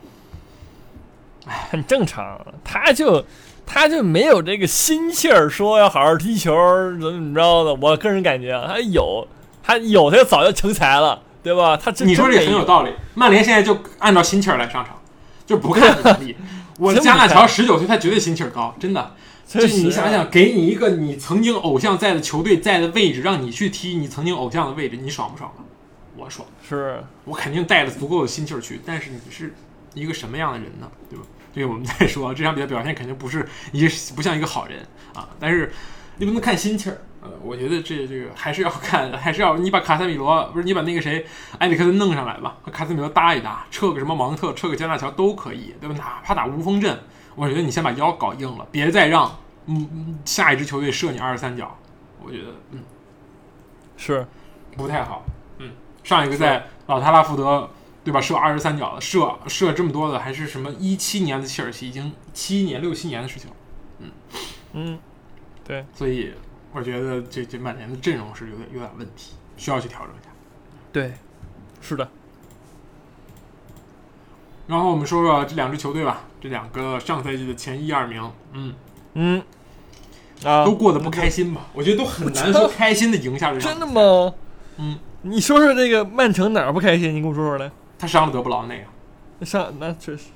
[LAUGHS] 很正常。他就他就没有这个心气儿，说要好好踢球，怎么怎么着的。我个人感觉啊，他有，他有，他就早就成才了，对吧？他这你说这真没很有道理。曼联现在就按照心气儿来上场，就不看 [LAUGHS] 你能力。我加纳乔看十九岁，他绝对心气儿高，真的。这确实你想想，给你一个你曾经偶像在的球队在的位置，让你去踢你曾经偶像的位置，你爽不爽吧？我爽，是我肯定带着足够的心气儿去。但是你是一个什么样的人呢？对吧？这个我们再说，这场比赛表现肯定不是一个不像一个好人啊。但是你不能看心气儿，呃，我觉得这这个还是要看，还是要你把卡塞米罗不是你把那个谁埃里克森弄上来吧，和卡塞米罗搭一搭，撤个什么芒特，撤个加纳乔都可以，对吧？哪怕打无锋阵，我觉得你先把腰搞硬了，别再让嗯嗯下一支球队射你二十三脚，我觉得嗯是，不太好。嗯，上一个在老特拉福德对吧射二十三脚的，射射这么多的还是什么一七年的切尔西，已经七年六七年的事情了。嗯，对，所以我觉得这这曼联的阵容是有点有点问题，需要去调整一下。对，是的，然后我们说说这两支球队吧，这两个上赛季的前一二名，嗯，嗯，啊，都过得不开心吧？我觉得都很难说开心的赢下这场。真的？吗？嗯，你说说这个曼城哪儿不开心？你给我说说来。他伤了德布劳内啊，伤那确实，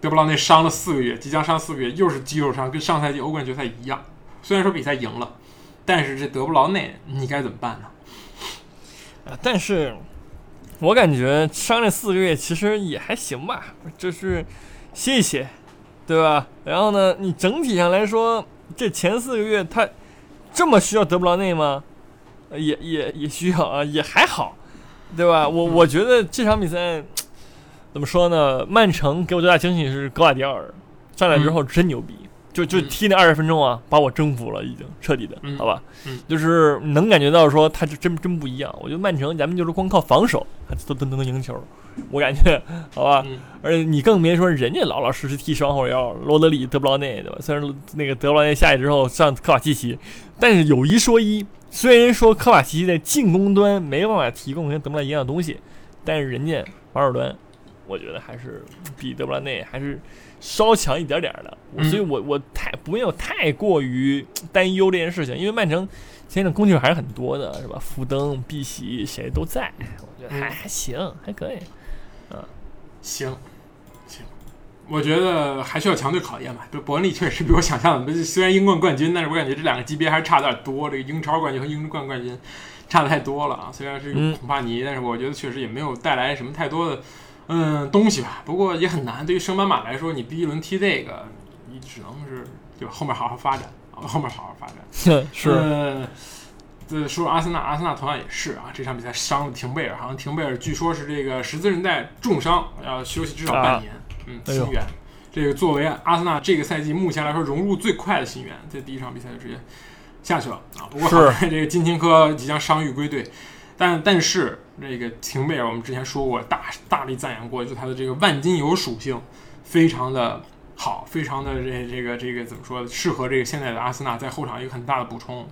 德布劳内伤了四个月，即将伤四个月，又是肌肉伤，跟上赛季欧冠决赛一样。虽然说比赛赢了，但是这德布劳内你该怎么办呢？啊，但是我感觉伤这四个月其实也还行吧，就是歇一歇，对吧？然后呢，你整体上来说，这前四个月他这么需要德布劳内吗？呃也也也需要啊，也还好，对吧？我我觉得这场比赛怎么说呢？曼城给我最大惊喜是格瓦迪奥尔上来之后真牛逼。就就嗯踢那二十分钟啊，把我征服了，已经彻底的，嗯好吧？嗯就是能感觉到说他这真真不一样。我觉得曼城咱们就是光靠防守，还 [LAUGHS] 都都都能赢球，我感觉，好吧？嗯而且你更别说人家老老实实踢双后腰，罗德里、德布劳内，对吧？虽然那个德布劳内下去之后上科瓦契奇，但是有一说一，虽然说科瓦契奇在进攻端没办法提供跟德布劳一样的东西，但是人家防守端，我觉得还是比德布劳内还是稍强一点点儿的。嗯所以我我太不没有太过于担忧这件事情，因为曼城现在攻击手还是很多的，是吧？福登、碧玺谁都在，我觉得还、嗯还行，还可以。嗯，行，我觉得还需要强队考验吧。就伯恩利确实比我想象的，虽然英冠冠军，但是我感觉这两个级别还是差点多。这个英超冠军和英冠冠军差的太多了啊。虽然是嗯孔帕尼，但是我觉得确实也没有带来什么太多的嗯东西吧。不过也很难，对于升班马来说，你第一轮踢这个，你只能是对吧？后面好好发展啊。后面好好发展。[LAUGHS] 是，呃，对，说阿森纳，阿森纳同样也是啊，这场比赛伤了廷贝尔，好像廷贝尔据说是这个十字韧带重伤，要休息至少半年。嗯，新援，这个作为阿森纳这个赛季目前来说融入最快的新援，在第一场比赛就直接下去了啊。不过是好在这个金琴科即将伤愈归队，但但是这个廷贝尔我们之前说过，大大力赞扬过，就他的这个万金油属性非常的好，非常的这这个这个怎么说，适合这个现在的阿森纳在后场一个很大的补充。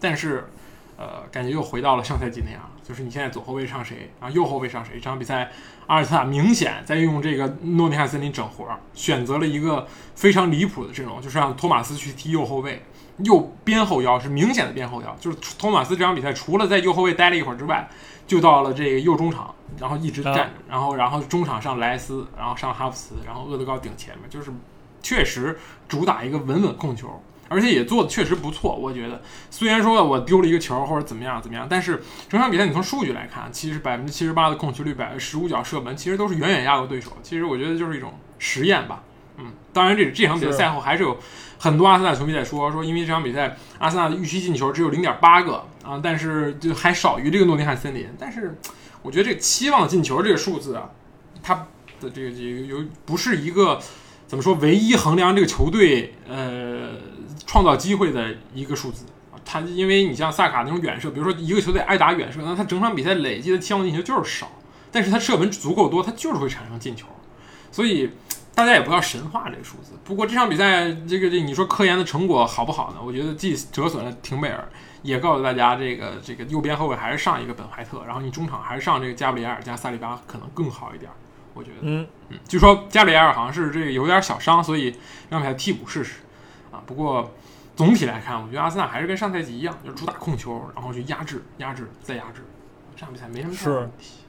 但是，呃，感觉又回到了上赛季那样，就是你现在左后卫上谁，然后右后卫上谁。这场比赛，阿尔特塔明显在用这个诺丁汉森林整活儿，选择了一个非常离谱的阵容，就是让托马斯去踢右后卫，右边后腰是明显的边后腰，就是托马斯这场比赛除了在右后卫待了一会儿之外，就到了这个右中场，然后一直站着，然后然后中场上莱斯，然后上哈弗茨，然后厄德高顶前面，就是确实主打一个稳稳控球。而且也做的确实不错，我觉得。虽然说我丢了一个球或者怎么样怎么样，但是整场比赛你从数据来看，其实百分之七十八的控球率，百分之十五脚射门，其实都是远远压过对手。其实我觉得就是一种实验吧。嗯，当然这这场比赛赛后还是有很多阿森纳球迷在说说，因为这场比赛阿森纳的预期进球只有零点八个啊，但是就还少于这个诺丁汉森林。但是我觉得这个期望进球这个数字啊，它的这个这个有不是一个怎么说唯一衡量这个球队呃创造机会的一个数字。他因为你像萨卡那种远射，比如说一个球队爱打远射，那他整场比赛累计的期望进球就是少，但是他射门足够多，他就是会产生进球。所以大家也不要神化这个数字。不过这场比赛，这个这你说科研的成果好不好呢？我觉得既折损了廷贝尔，也告诉大家这个这个右边后卫还是上一个本怀特，然后你中场还是上这个加布里埃尔加萨利巴可能更好一点。我觉得，嗯，嗯，据说加布里埃尔好像是这个有点小伤，所以让他替补试试啊。不过总体来看，我觉得阿森纳还是跟上赛季一样，就是主打控球，然后去压制、压制再压制。这场比赛没什么问题。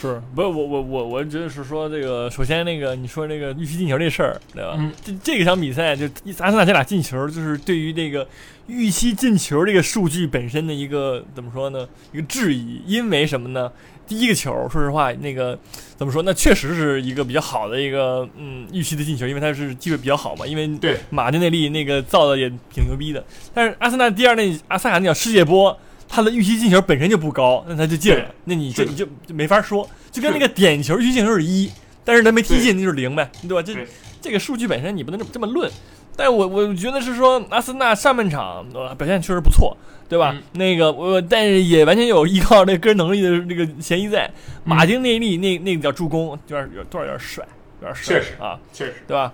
是，不是我我我我觉得是说这个，首先那个你说那个预期进球这事儿，对吧？嗯这这个场比赛就阿森纳这俩进球，就是对于这个预期进球这个数据本身的一个怎么说呢？一个质疑，因为什么呢？第一个球，说实话，那个怎么说？那确实是一个比较好的一个嗯预期的进球，因为他是机会比较好嘛。因为对马丁内利那个造的也挺牛逼的，但是阿森纳第二那阿萨卡那脚世界波，他的预期进球本身就不高，那他就进了，那你就你就就没法说，就跟那个点球预期进球是一，但是他没踢进，那就是零呗，对吧？这这个数据本身你不能这么这么论。但我我觉得是说阿森纳上半场呃表现确实不错，对吧？嗯那个我但是也完全有依靠这个人能力的这个嫌疑在。马丁内利那那个叫助攻，有点有多少有点帅，有点帅确实啊，确实，对吧？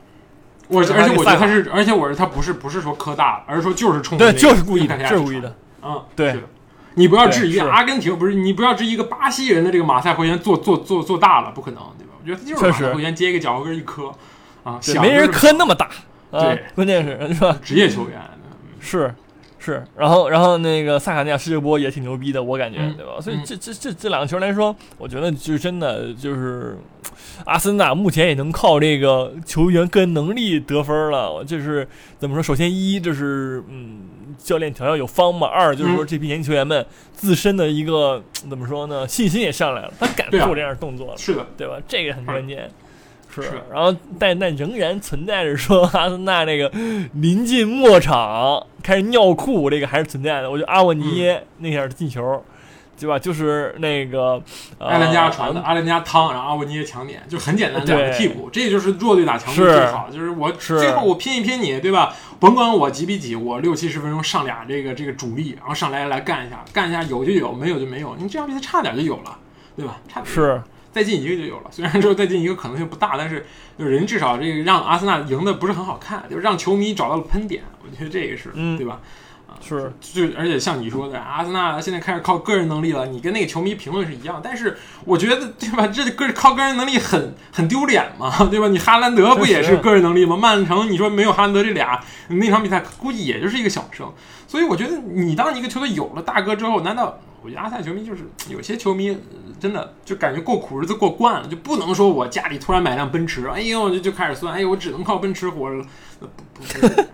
我而且我觉得他是，而且我是他不是不是说科大，而是说就是冲对，就是故意的，就是故意的。嗯，对。你不要质疑阿根廷，不是你不要质疑一个巴西人的这个马赛回旋做做做做大了，不可能，对吧？我觉得他就是马赛回旋接一个脚后跟一磕啊，对，没人磕那么大，啊对，关键是是吧？职业球员，是是，然后然后那个萨卡尼亚世界波也挺牛逼的，我感觉，嗯对吧？所以嗯这这这这两个球来说，我觉得就真的就是阿森纳目前也能靠这个球员个人能力得分了。我就是怎么说？首先一就是嗯，教练调教有方嘛；二就是说嗯这批年轻球员们自身的一个怎么说呢？信心也上来了，他敢做这样的动作了。是的，对吧？这个很关键。是是，然后但但仍然存在着说 [LAUGHS] 阿森纳这个临近末场开始尿裤，这个还是存在的。我觉得阿沃尼耶那下进球，对吧？就是那个呃阿兰加传的，阿兰加汤，然后阿沃尼耶抢点，就很简单，对。两个替补，这就是弱队打强队最好，就是我是。最后我拼一拼你，对吧？甭管我几比几，我六七十分钟上俩这个这个主力，然后上来来干一下，干一下有就有，没有就没有，你这场比赛差点就有了，对吧？差点是再进一个就有了。虽然说再进一个可能性不大，但是就人至少这个让阿森纳赢的不是很好看，就是让球迷找到了喷点，我觉得这个是，嗯对吧？啊，是就而且像你说的，阿森纳现在开始靠个人能力了，你跟那个球迷评论是一样，但是我觉得对吧？这个靠个人能力很很丢脸嘛，对吧？你哈兰德不也是个人能力吗？曼城你说没有哈兰德这俩，那场比赛估计也就是一个小胜。所以我觉得你当一个球队有了大哥之后，难道我觉得阿森纳球迷就是 [TSK] 有些球迷呃真的就感觉过苦日子过惯了，就不能说我家里突然买辆奔驰，哎呦就就开始算，哎呦我只能靠奔驰活着了，呃不不是这样。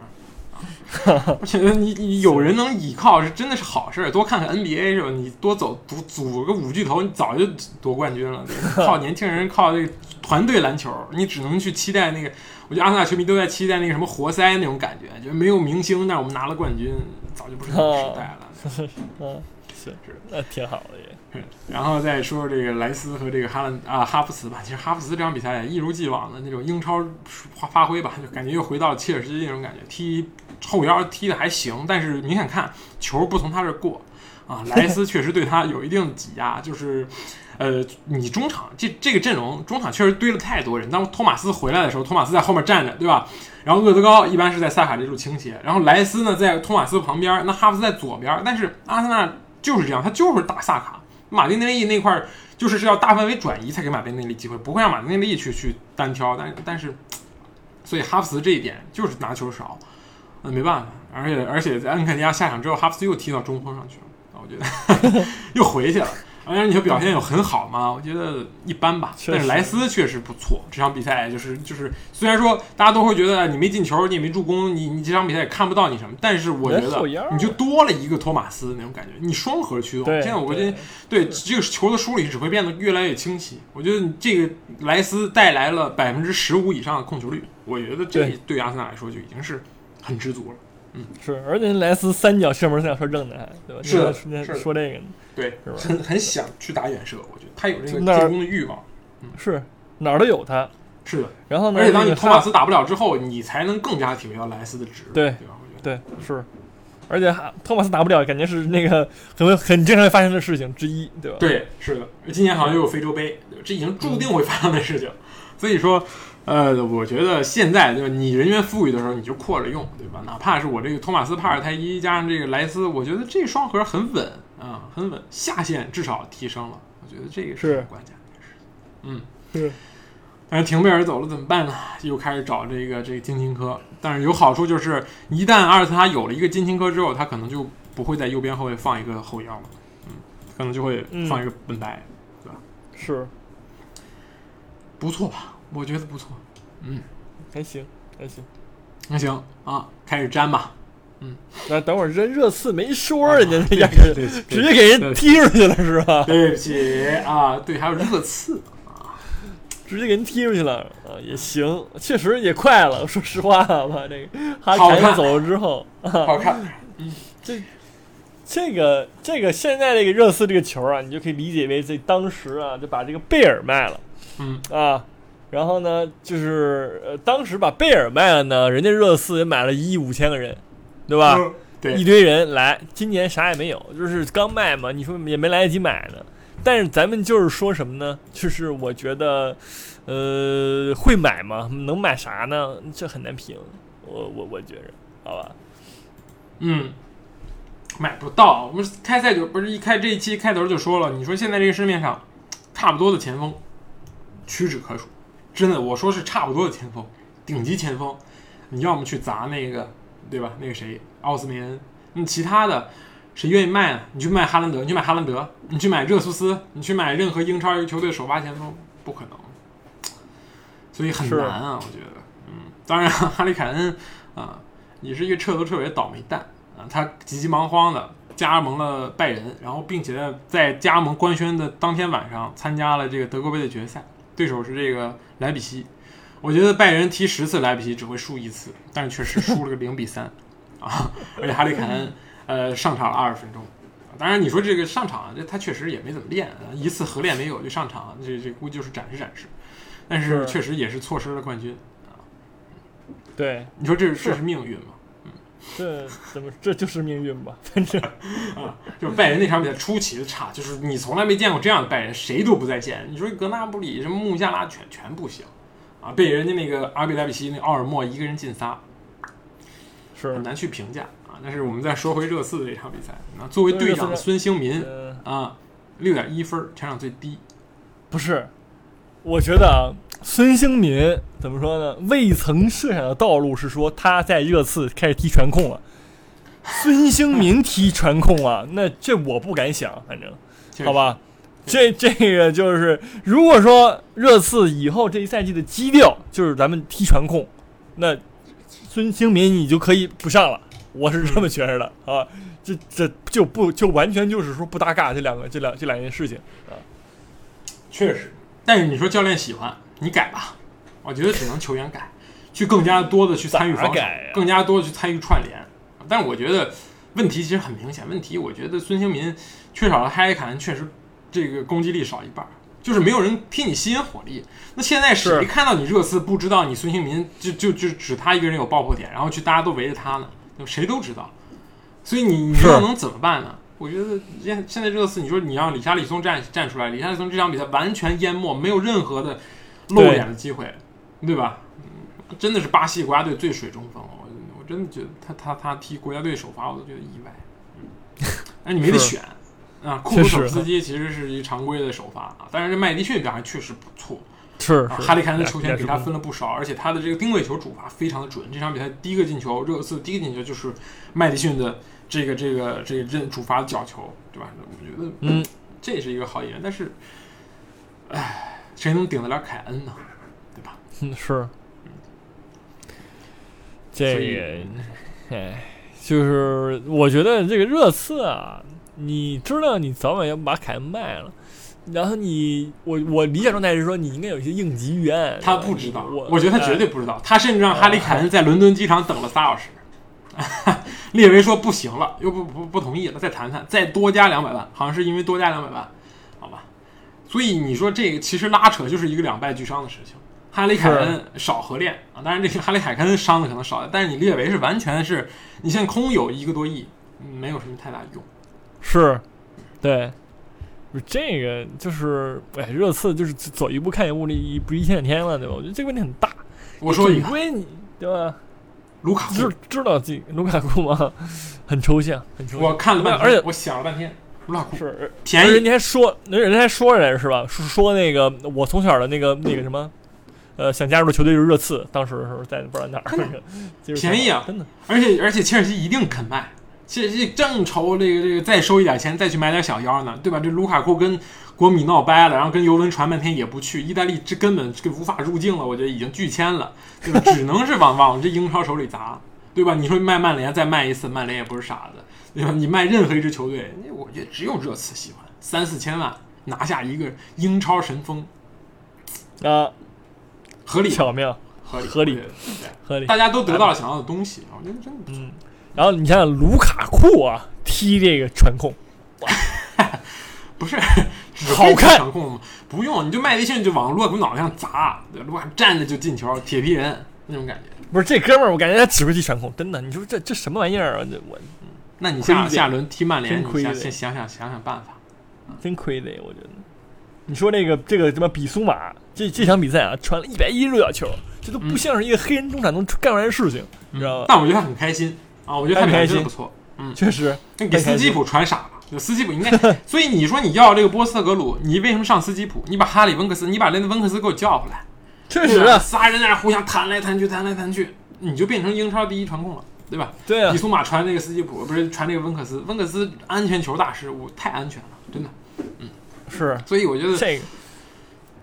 我觉得你你有人能依靠是真的是好事儿，多看看 NBA 是吧？你多走组组个五巨头，你早就夺冠军了。靠年轻人，靠这个团队篮球，你只能去期待那个。我觉得阿森纳球迷都在期待那个什么活塞那种感觉，就是没有明星，但是我们拿了冠军，早就不是那个时代了。[LAUGHS] 是是，那挺好的也。然后再说说这个莱斯和这个哈兰啊哈弗茨吧，其实哈弗茨这场比赛一如既往的那种英超发发挥吧，就感觉又回到了切尔西那种感觉，踢后腰踢的还行，但是明显看球不从他这过啊。莱斯确实对他有一定挤压，就是呃，你中场这这个阵容中场确实堆了太多人。当托马斯回来的时候，托马斯在后面站着，对吧？然后厄德高一般是在萨卡这处倾斜，然后莱斯呢在托马斯旁边，那哈弗茨在左边，但是阿森纳就是这样，他就是打萨卡。马丁内利那块就是是要大范围转移才给马丁内利机会，不会让马丁内利去去单挑。但但是，所以哈弗茨这一点就是拿球少，那没办法。而且而且在恩肯尼亚下场之后，哈弗茨又踢到中锋上去了，我觉得 [LAUGHS] 又回去了。当然，你说表现有很好吗？我觉得一般吧。但是莱斯确实不错，这场比赛就是就是，虽然说大家都会觉得你没进球，你也没助攻，你你这场比赛也看不到你什么，但是我觉得你就多了一个托马斯那种感觉，你双核驱动。现在我觉得对这个球的梳理只会变得越来越清晰。我觉得这个莱斯带来了百分之十五以上的控球率，我觉得这对阿森纳来说就已经是很知足了。嗯，是，而且莱斯三脚射门三脚射正的，对吧？是的，说这个呢，对，很很想去打远射，我觉得他有这个进攻的欲望。嗯，是哪儿都有他，是的。然后呢？而且当你托马斯打不了之后，你才能更加体会到莱斯的值，对对吧？我觉得对是，而且托马斯打不了，感觉是那个很很经常会发生的事情之一，对吧？对，是的。今年好像又有非洲杯，这已经注定会发生的事情，所以说。呃，我觉得现在就是你人员富裕的时候，你就扩着用，对吧？哪怕是我这个托马斯·帕尔泰伊加上这个莱斯，我觉得这双核很稳啊，很稳，下限至少提升了。我觉得这个是关键的事，嗯，是。但是廷贝尔走了怎么办呢？又开始找这个这个金琴科。但是有好处就是，一旦阿尔特塔有了一个金琴科之后，他可能就不会在右边后卫放一个后腰了，嗯，可能就会放一个本白，对吧？是，不错吧？我觉得不错，嗯，还行，还行，还行啊，开始粘吧，嗯，那等会儿热热刺没说，人家那压根直接给人踢出去了是吧？对不起啊，对，还有热刺啊，直接给人踢出去了啊，也行，确实也快了。[LAUGHS] 说实话吧，这个哈凯走了之后，好看，嗯，这这个这个现在这个热刺这个球啊，你就可以理解为这当时啊就把这个贝尔卖了，嗯啊。然后呢，就是呃，当时把贝尔卖了呢，人家热刺也买了一亿五千个人，对吧？对，一堆人来，今年啥也没有，就是刚卖嘛，你说也没来得及买呢。但是咱们就是说什么呢？就是我觉得，呃，会买吗？能买啥呢？这很难评。我我我觉着，好吧。嗯，买不到。我们开赛就不是一开这一期开头就说了，你说现在这个市面上，差不多的前锋，屈指可数。真的，我说是差不多的前锋，顶级前锋，你要么去砸那个，对吧？那个谁，奥斯梅恩。那其他的，谁愿意卖呢？你去卖哈兰德，你去买哈兰德，你去买热苏斯，你去买任何英超一个球队首发前锋，不可能。所以很难啊，我觉得。嗯，当然，哈里凯恩啊，也是一个彻头彻尾的倒霉蛋啊。他急急忙慌的加盟了拜仁，然后并且在加盟官宣的当天晚上参加了这个德国杯的决赛。对手是这个莱比锡，我觉得拜仁踢十次莱比锡只会输一次，但是确实输了个零比三啊！[LAUGHS] 而且哈里凯恩呃上场了二十分钟，当然你说这个上场这他确实也没怎么练，一次合练没有就上场，这这估计就是展示展示，但是确实也是错失了冠军啊！对，你说这这是命运吗？嗯这怎么这就是命运吧？[LAUGHS] 反正啊，就是拜仁那场比赛出奇的差，就是你从来没见过这样的拜仁，谁都不在线。你说格纳布里、什么穆夏拉全全不行啊，被人家那个阿比莱比锡那奥尔莫一个人进仨，是很难去评价啊。但是我们再说回热刺的这场比赛，那作为队长的孙兴民啊，六点一分，全场最低。不是，我觉得啊。孙兴民怎么说呢？未曾设想的道路是说他在热刺开始踢传控了。孙兴民踢传控啊？那这我不敢想，反正好吧。这这个就是，如果说热刺以后这一赛季的基调就是咱们踢传控，那孙兴民你就可以不上了。我是这么觉着的啊。这这就不就完全就是说不搭嘎这两个这两这两件事情啊。确实，但是你说教练喜欢。你改吧，我觉得只能球员改。去更加多的去参与防守咋改，更加多的去参与串联。但是我觉得问题其实很明显，问题我觉得孙兴民缺少了哈里凯恩，确实这个攻击力少一半儿，就是没有人替你吸引火力。那现在谁是看到你热刺不知道你孙兴民就就就只他一个人有爆破点，然后去大家都围着他呢？对吧谁都知道，所以你你是又能怎么办呢？我觉得现现在热刺，你说你让李查利松站站出来，李查利松这场比赛完全淹没，没有任何的露脸的机会，对吧？嗯，真的是巴西国家队最水中锋，我我真的觉得他他他踢国家队首发，我都觉得意外。嗯，哎，你没得选啊，库鲁确实索夫斯基其实是一常规的首发啊，但是这麦迪逊表现确实不错，是哈利凯恩的球权给他分了不少，而且他的这个定位球主罚非常的准。这场比赛第一个进球，热刺第一个进球就是麦迪逊的这个这个这个任主罚的角球，对吧？我觉得嗯，这也是一个好演员，但是，唉，谁能顶得了凯恩呢？对吧？嗯是，这所以个，哎，就是我觉得这个热刺啊，你知道你早晚要把凯恩卖了。然后你，我我理想状态是说，你应该有一些应急预案。他不知道，我我觉得他绝对哎不知道。他甚至让哈里凯恩在伦敦机场等了仨小时。[LAUGHS] 列维说不行了，又不不不同意了，再谈谈，再多加两百万，好像是因为多加两百万，好吧？所以你说这个其实拉扯就是一个两败俱伤的事情。哈里凯恩少合练啊，当然这个 [LAUGHS] 哈里凯恩伤的可能少，但是你列维是完全是，你现在空有一个多亿，没有什么太大用。是，对，不是这个就是，哎，热刺就是走一步看一步，这一不一天两天了，对吧？我觉得这个问题很大。我说你对吧？卢卡知库，知道自己卢卡库吗？很抽象，很抽象。我看了半天，而且我想了半天，卢卡库是，便宜，人家还说，人家还说人是吧？说说那个我从小的那个那个什么，呃，想加入的球队就是热刺，当时的时候在不知道哪儿，[LAUGHS] 便宜啊真的而且而且切尔西一定肯卖，切尔西正愁这个这个再收一点钱再去买点小妖呢，对吧？这卢卡库跟国米闹掰了，然后跟尤文传半天也不去，意大利这根本这无法入境了，我觉得已经拒签了，对吧？只能是往往这英超手里砸，对吧？你说卖曼联再卖一次，曼联也不是傻子，对吧？你卖任何一支球队，那我觉得只有热刺喜欢，三四千万拿下一个英超神锋，啊，合理巧妙合理合理。大家都得到了想要的东西，我觉得真的不错。嗯，然后你想想卢卡库啊，踢这个传控，[LAUGHS] 不是，只好看传控吗？不用，你就麦迪逊就往卢卡库脑袋上砸，对，卢卡站着就进球，铁皮人那种感觉。不是这哥们儿，我感觉他只会踢传控，真的。你说这这什么玩意儿啊？这我那你下下轮踢曼联，你先想想想想办法。真亏的，我觉得。你说那个这个什么比苏马，这这场比赛啊，传了一百一十六脚球，这都不嗯像是一个黑人中场能干出来的事情，你知道吧？但我觉得他很开心啊，我觉得他表现真的不错。嗯确实，那给斯基普传傻了，就斯基普应该。所以你说你要这个波斯特格鲁，你为什么上斯基普？你把哈里温克斯，你把那温克斯给我叫回来。[LAUGHS] 确实啊，仨人在那互相弹来弹去，弹来弹去，你就变成英超第一传控了，对吧？对啊你，苏马传那个斯基普，不是传那个温克斯，温克斯安全球大师，我太安全了，真的。嗯是所以我觉得这个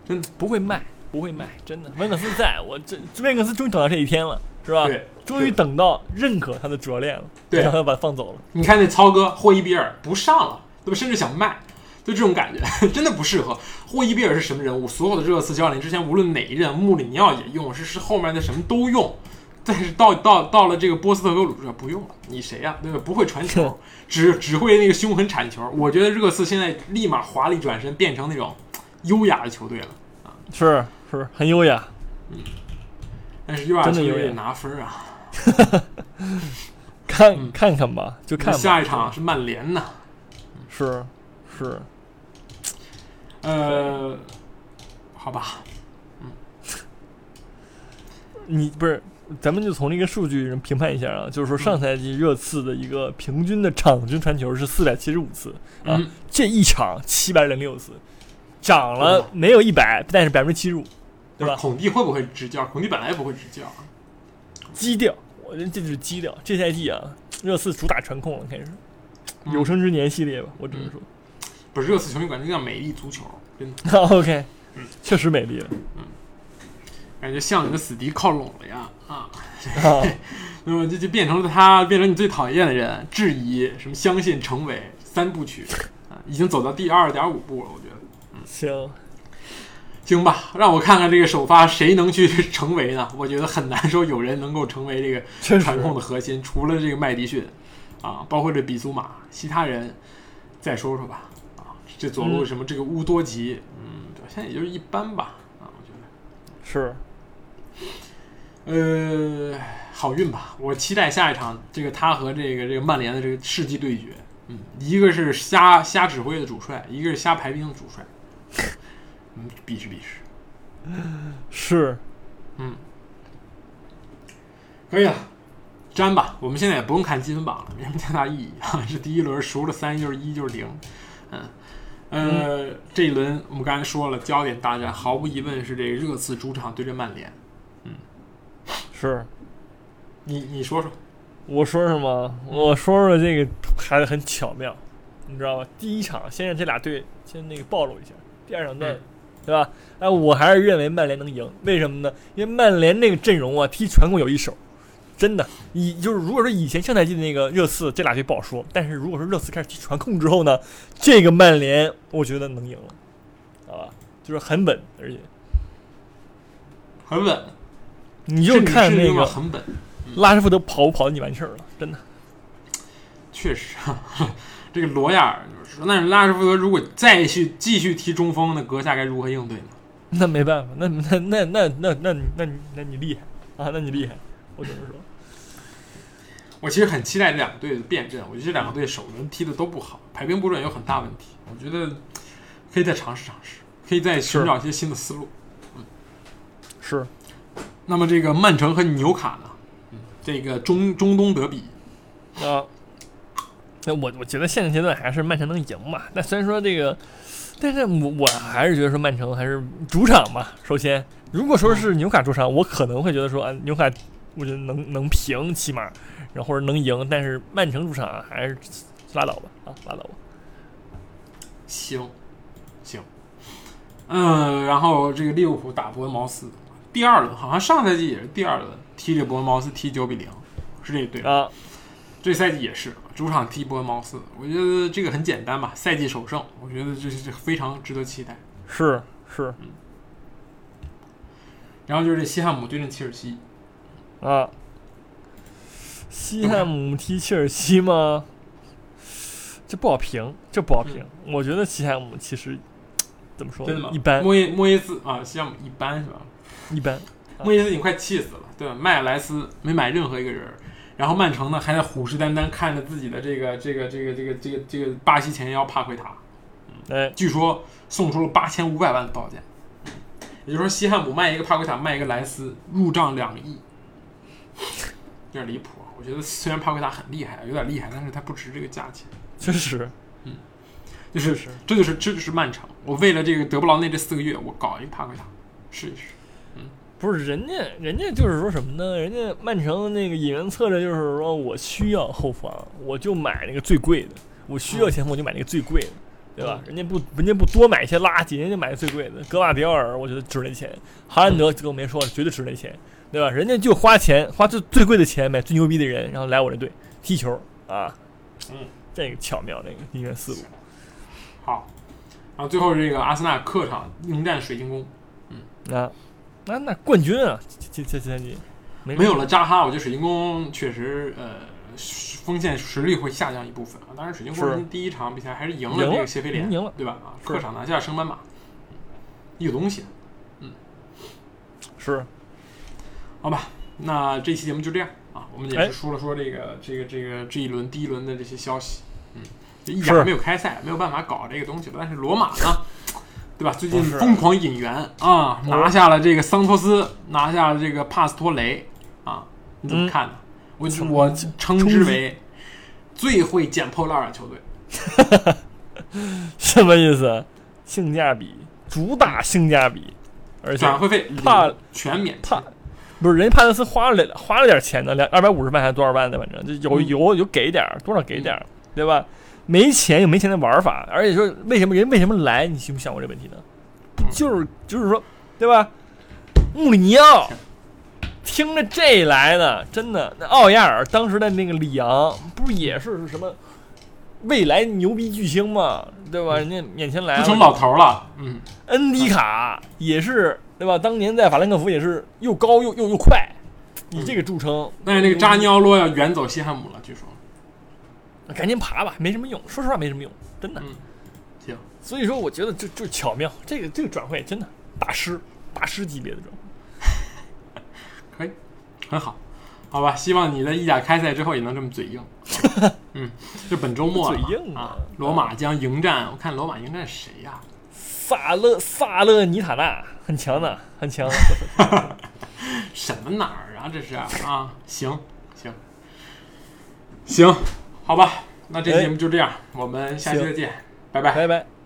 真的不会卖，不会卖，真的。温克斯在我这温克斯终于等到这一天了，是吧？对，终于等到认可他的主教练了，对让他把他放走了。你看那操哥霍伊比尔不上了，对吧？甚至想卖，就这种感觉，[LAUGHS] 真的不适合。霍伊比尔是什么人物？所有的热刺教练之前无论哪一任，穆里尼奥也用，是是后面的什么都用。但是到到到了这个波斯特格鲁这不用了，你谁呀、对吧？不会传球，只只会那个凶狠铲球。我觉得热刺现在立马华丽转身，变成那种优雅的球队了啊。是是，很优雅。嗯但是优雅球队也拿分啊。[LAUGHS] 看、嗯。看看吧，就看吧。下一场是曼联呐，是是，呃，好吧，[LAUGHS] 你不是，咱们就从这个数据上评判一下啊，就是说上赛季热刺的一个平均的场均传球是四百七十五次啊，嗯，这一场七百零六次，涨了没有一百，但是百分之七十五，对吧？孔蒂会不会执教？孔蒂本来不会执教啊。基调，我觉得这就是基调。这赛季啊，热刺主打传控了，开始嗯有生之年系列吧，我只能说。[LAUGHS] 不是热刺球迷管这叫美丽足球，真的 [LAUGHS] OK，嗯确实美丽了嗯感觉向你的死敌靠拢了呀啊！啊！[LAUGHS] 那么这就变成了他，变成你最讨厌的人，质疑什么相信成为三部曲啊，已经走到第二点五步了，我觉得。嗯行，行吧，让我看看这个首发谁能去成为呢？我觉得很难说有人能够成为这个传控的核心，除了这个麦迪逊啊，包括这比苏马，其他人再说说吧。啊，这左路嗯什么这个乌多吉，嗯，表现也就是一般吧。啊，我觉得。是呃，好运吧！我期待下一场这个他和这个这个曼联的这个世纪对决。嗯，一个是瞎瞎指挥的主帅，一个是瞎排兵的主帅。嗯，比试比试。[LAUGHS] 是，嗯，可以了，粘吧。我们现在也不用看积分榜了，没什么太大意义啊。[LAUGHS] 这第一轮输了三就是一就是零。嗯，呃，这一轮我们刚才说了，焦点大战毫无疑问是这个热刺主场对阵曼联。嗯是，你你说说，我说什么？我说说这个还很巧妙，你知道吧？第一场先让这俩队先那个暴露一下，第二场再，嗯对吧？哎，我还是认为曼联能赢，为什么呢？因为曼联那个阵容啊，踢传控有一手，真的。以就是如果说以前上赛季的那个热刺，这俩队不好说，但是如果说热刺开始踢传控之后呢，这个曼联我觉得能赢了，好吧？就是很稳，而且很稳。你就看那个很稳，拉什福德跑不跑你完事儿了，真的。确实，[LAUGHS] 这个罗亚那拉什福德如果再去继续踢中锋，那阁下该如何应对呢？[LAUGHS] 那没办法，那那那那那那你那你那你厉害啊，那你厉害，我只能说，我其实很期待这两个队的辩证，我觉得这两个队首轮踢的都不好，排兵布阵有很大问题，我觉得可以再尝试尝试，可以再寻找一些新的思路。嗯是那么这个曼城和纽卡呢？嗯，这个中中东德比，啊。那我我觉得现阶段还是曼城能赢嘛。那虽然说这个，但是我我还是觉得说曼城还是主场嘛。首先，如果说是纽卡主场，我可能会觉得说啊，纽卡我觉得能能平起码，然后或者能赢。但是曼城主场啊还是拉倒吧啊，拉倒吧。行，行，嗯，然后这个利物浦打伯恩茅斯，第二轮好像上赛季也是第二轮踢这伯恩茅斯踢九比零，是这队。啊，这赛季也是主场踢波恩茅斯，我觉得这个很简单吧，赛季首胜，我觉得这是非常值得期待。是是然后就是这西汉姆对阵切尔西，啊。西汉姆踢切尔西吗？这不好评，这不好评。我觉得西汉姆其实怎么说真的吗？一般莫耶莫耶斯啊，西汉姆一般是吧？一般。莫耶斯已经快气死了，对吧？麦尔莱斯没买任何一个人儿，然后曼城呢还在虎视眈眈看着自己的这个这个这个这个这个这个巴西前腰帕奎塔，哎，据说送出了八千五百万的报价，也就是说西汉姆卖一个帕奎塔，卖一个莱斯，入账两亿，有点离谱。我觉得虽然帕奎塔很厉害，有点厉害，但是他不值这个价钱。确实嗯就是是这就是这就是曼城。我为了这个德布劳内这四个月，我搞一个帕奎塔试一试。不是人家，人家就是说什么呢？人家曼城那个引援策略就是说我需要后防，我就买那个最贵的；我需要前锋，我就买那个最贵的，对吧？人家不，人家不多买一些垃圾，人家买最贵的。格瓦迪奥尔，我觉得值那钱；哈兰德更别说了，绝对值那钱，对吧？人家就花钱，花最最贵的钱买最牛逼的人，然后来我这队踢球啊，嗯，这个巧妙，这个引援思路。好，然后最后这个阿森纳客场迎战水晶宫，嗯啊，那那冠军啊，这这这赛季没没有了扎哈，我觉得水晶宫确实呃锋线实力会下降一部分啊。当然，水晶宫第一场比赛还是赢赢了了这个谢菲联，赢了对吧？啊，客场拿下升班马，有东西，嗯是好吧？那这期节目就这样啊，我们也哎是说了说这个这个这个这一轮第一轮的这些消息，嗯，这意是甲没有开赛，没有办法搞这个东西了。但是罗马呢，对吧？最近是疯狂引援啊，拿下了这个桑托斯，拿下了这个帕斯托雷啊，你怎么嗯看呢？我我称之为最会捡破烂儿的球队。[LAUGHS] 什么意思？性价比，主打性价比，而且转会费帕全免，帕不是人家帕特斯花了花了点钱呢，两二百五十万还是多少万的，反正就有嗯有有给点儿，多少给点儿，对吧？没钱有没钱的玩法，而且说为什么人为什么来？你想不想过这问题呢？嗯就是就是说，对吧？穆里尼奥听着这来的，真的，那奥亚尔当时的那个里昂不是也是什么未来牛逼巨星嘛，对吧？人家面前来了，都成老头了，嗯，恩迪卡也是对吧？当年在法兰克福也是又高又又又快，以这个著称。但是那个扎尼奥洛要远走西汉姆了，据说。赶紧爬吧，没什么用，说实话没什么用，真的。嗯行。所以说，我觉得就就巧妙，这个这个转会真的大师大师级别的转会。[LAUGHS] 可以，很好，好吧。希望你在意甲开赛之后也能这么嘴硬。[LAUGHS] 嗯，就本周末了嘴硬啊啊，罗马将迎战，我看罗马迎战谁呀、萨勒萨勒尼塔纳很强的，很强。[LAUGHS] 什么哪儿啊？这是啊？行行行，好吧，那这哎节目就这样，我们下期再见，拜拜。拜拜。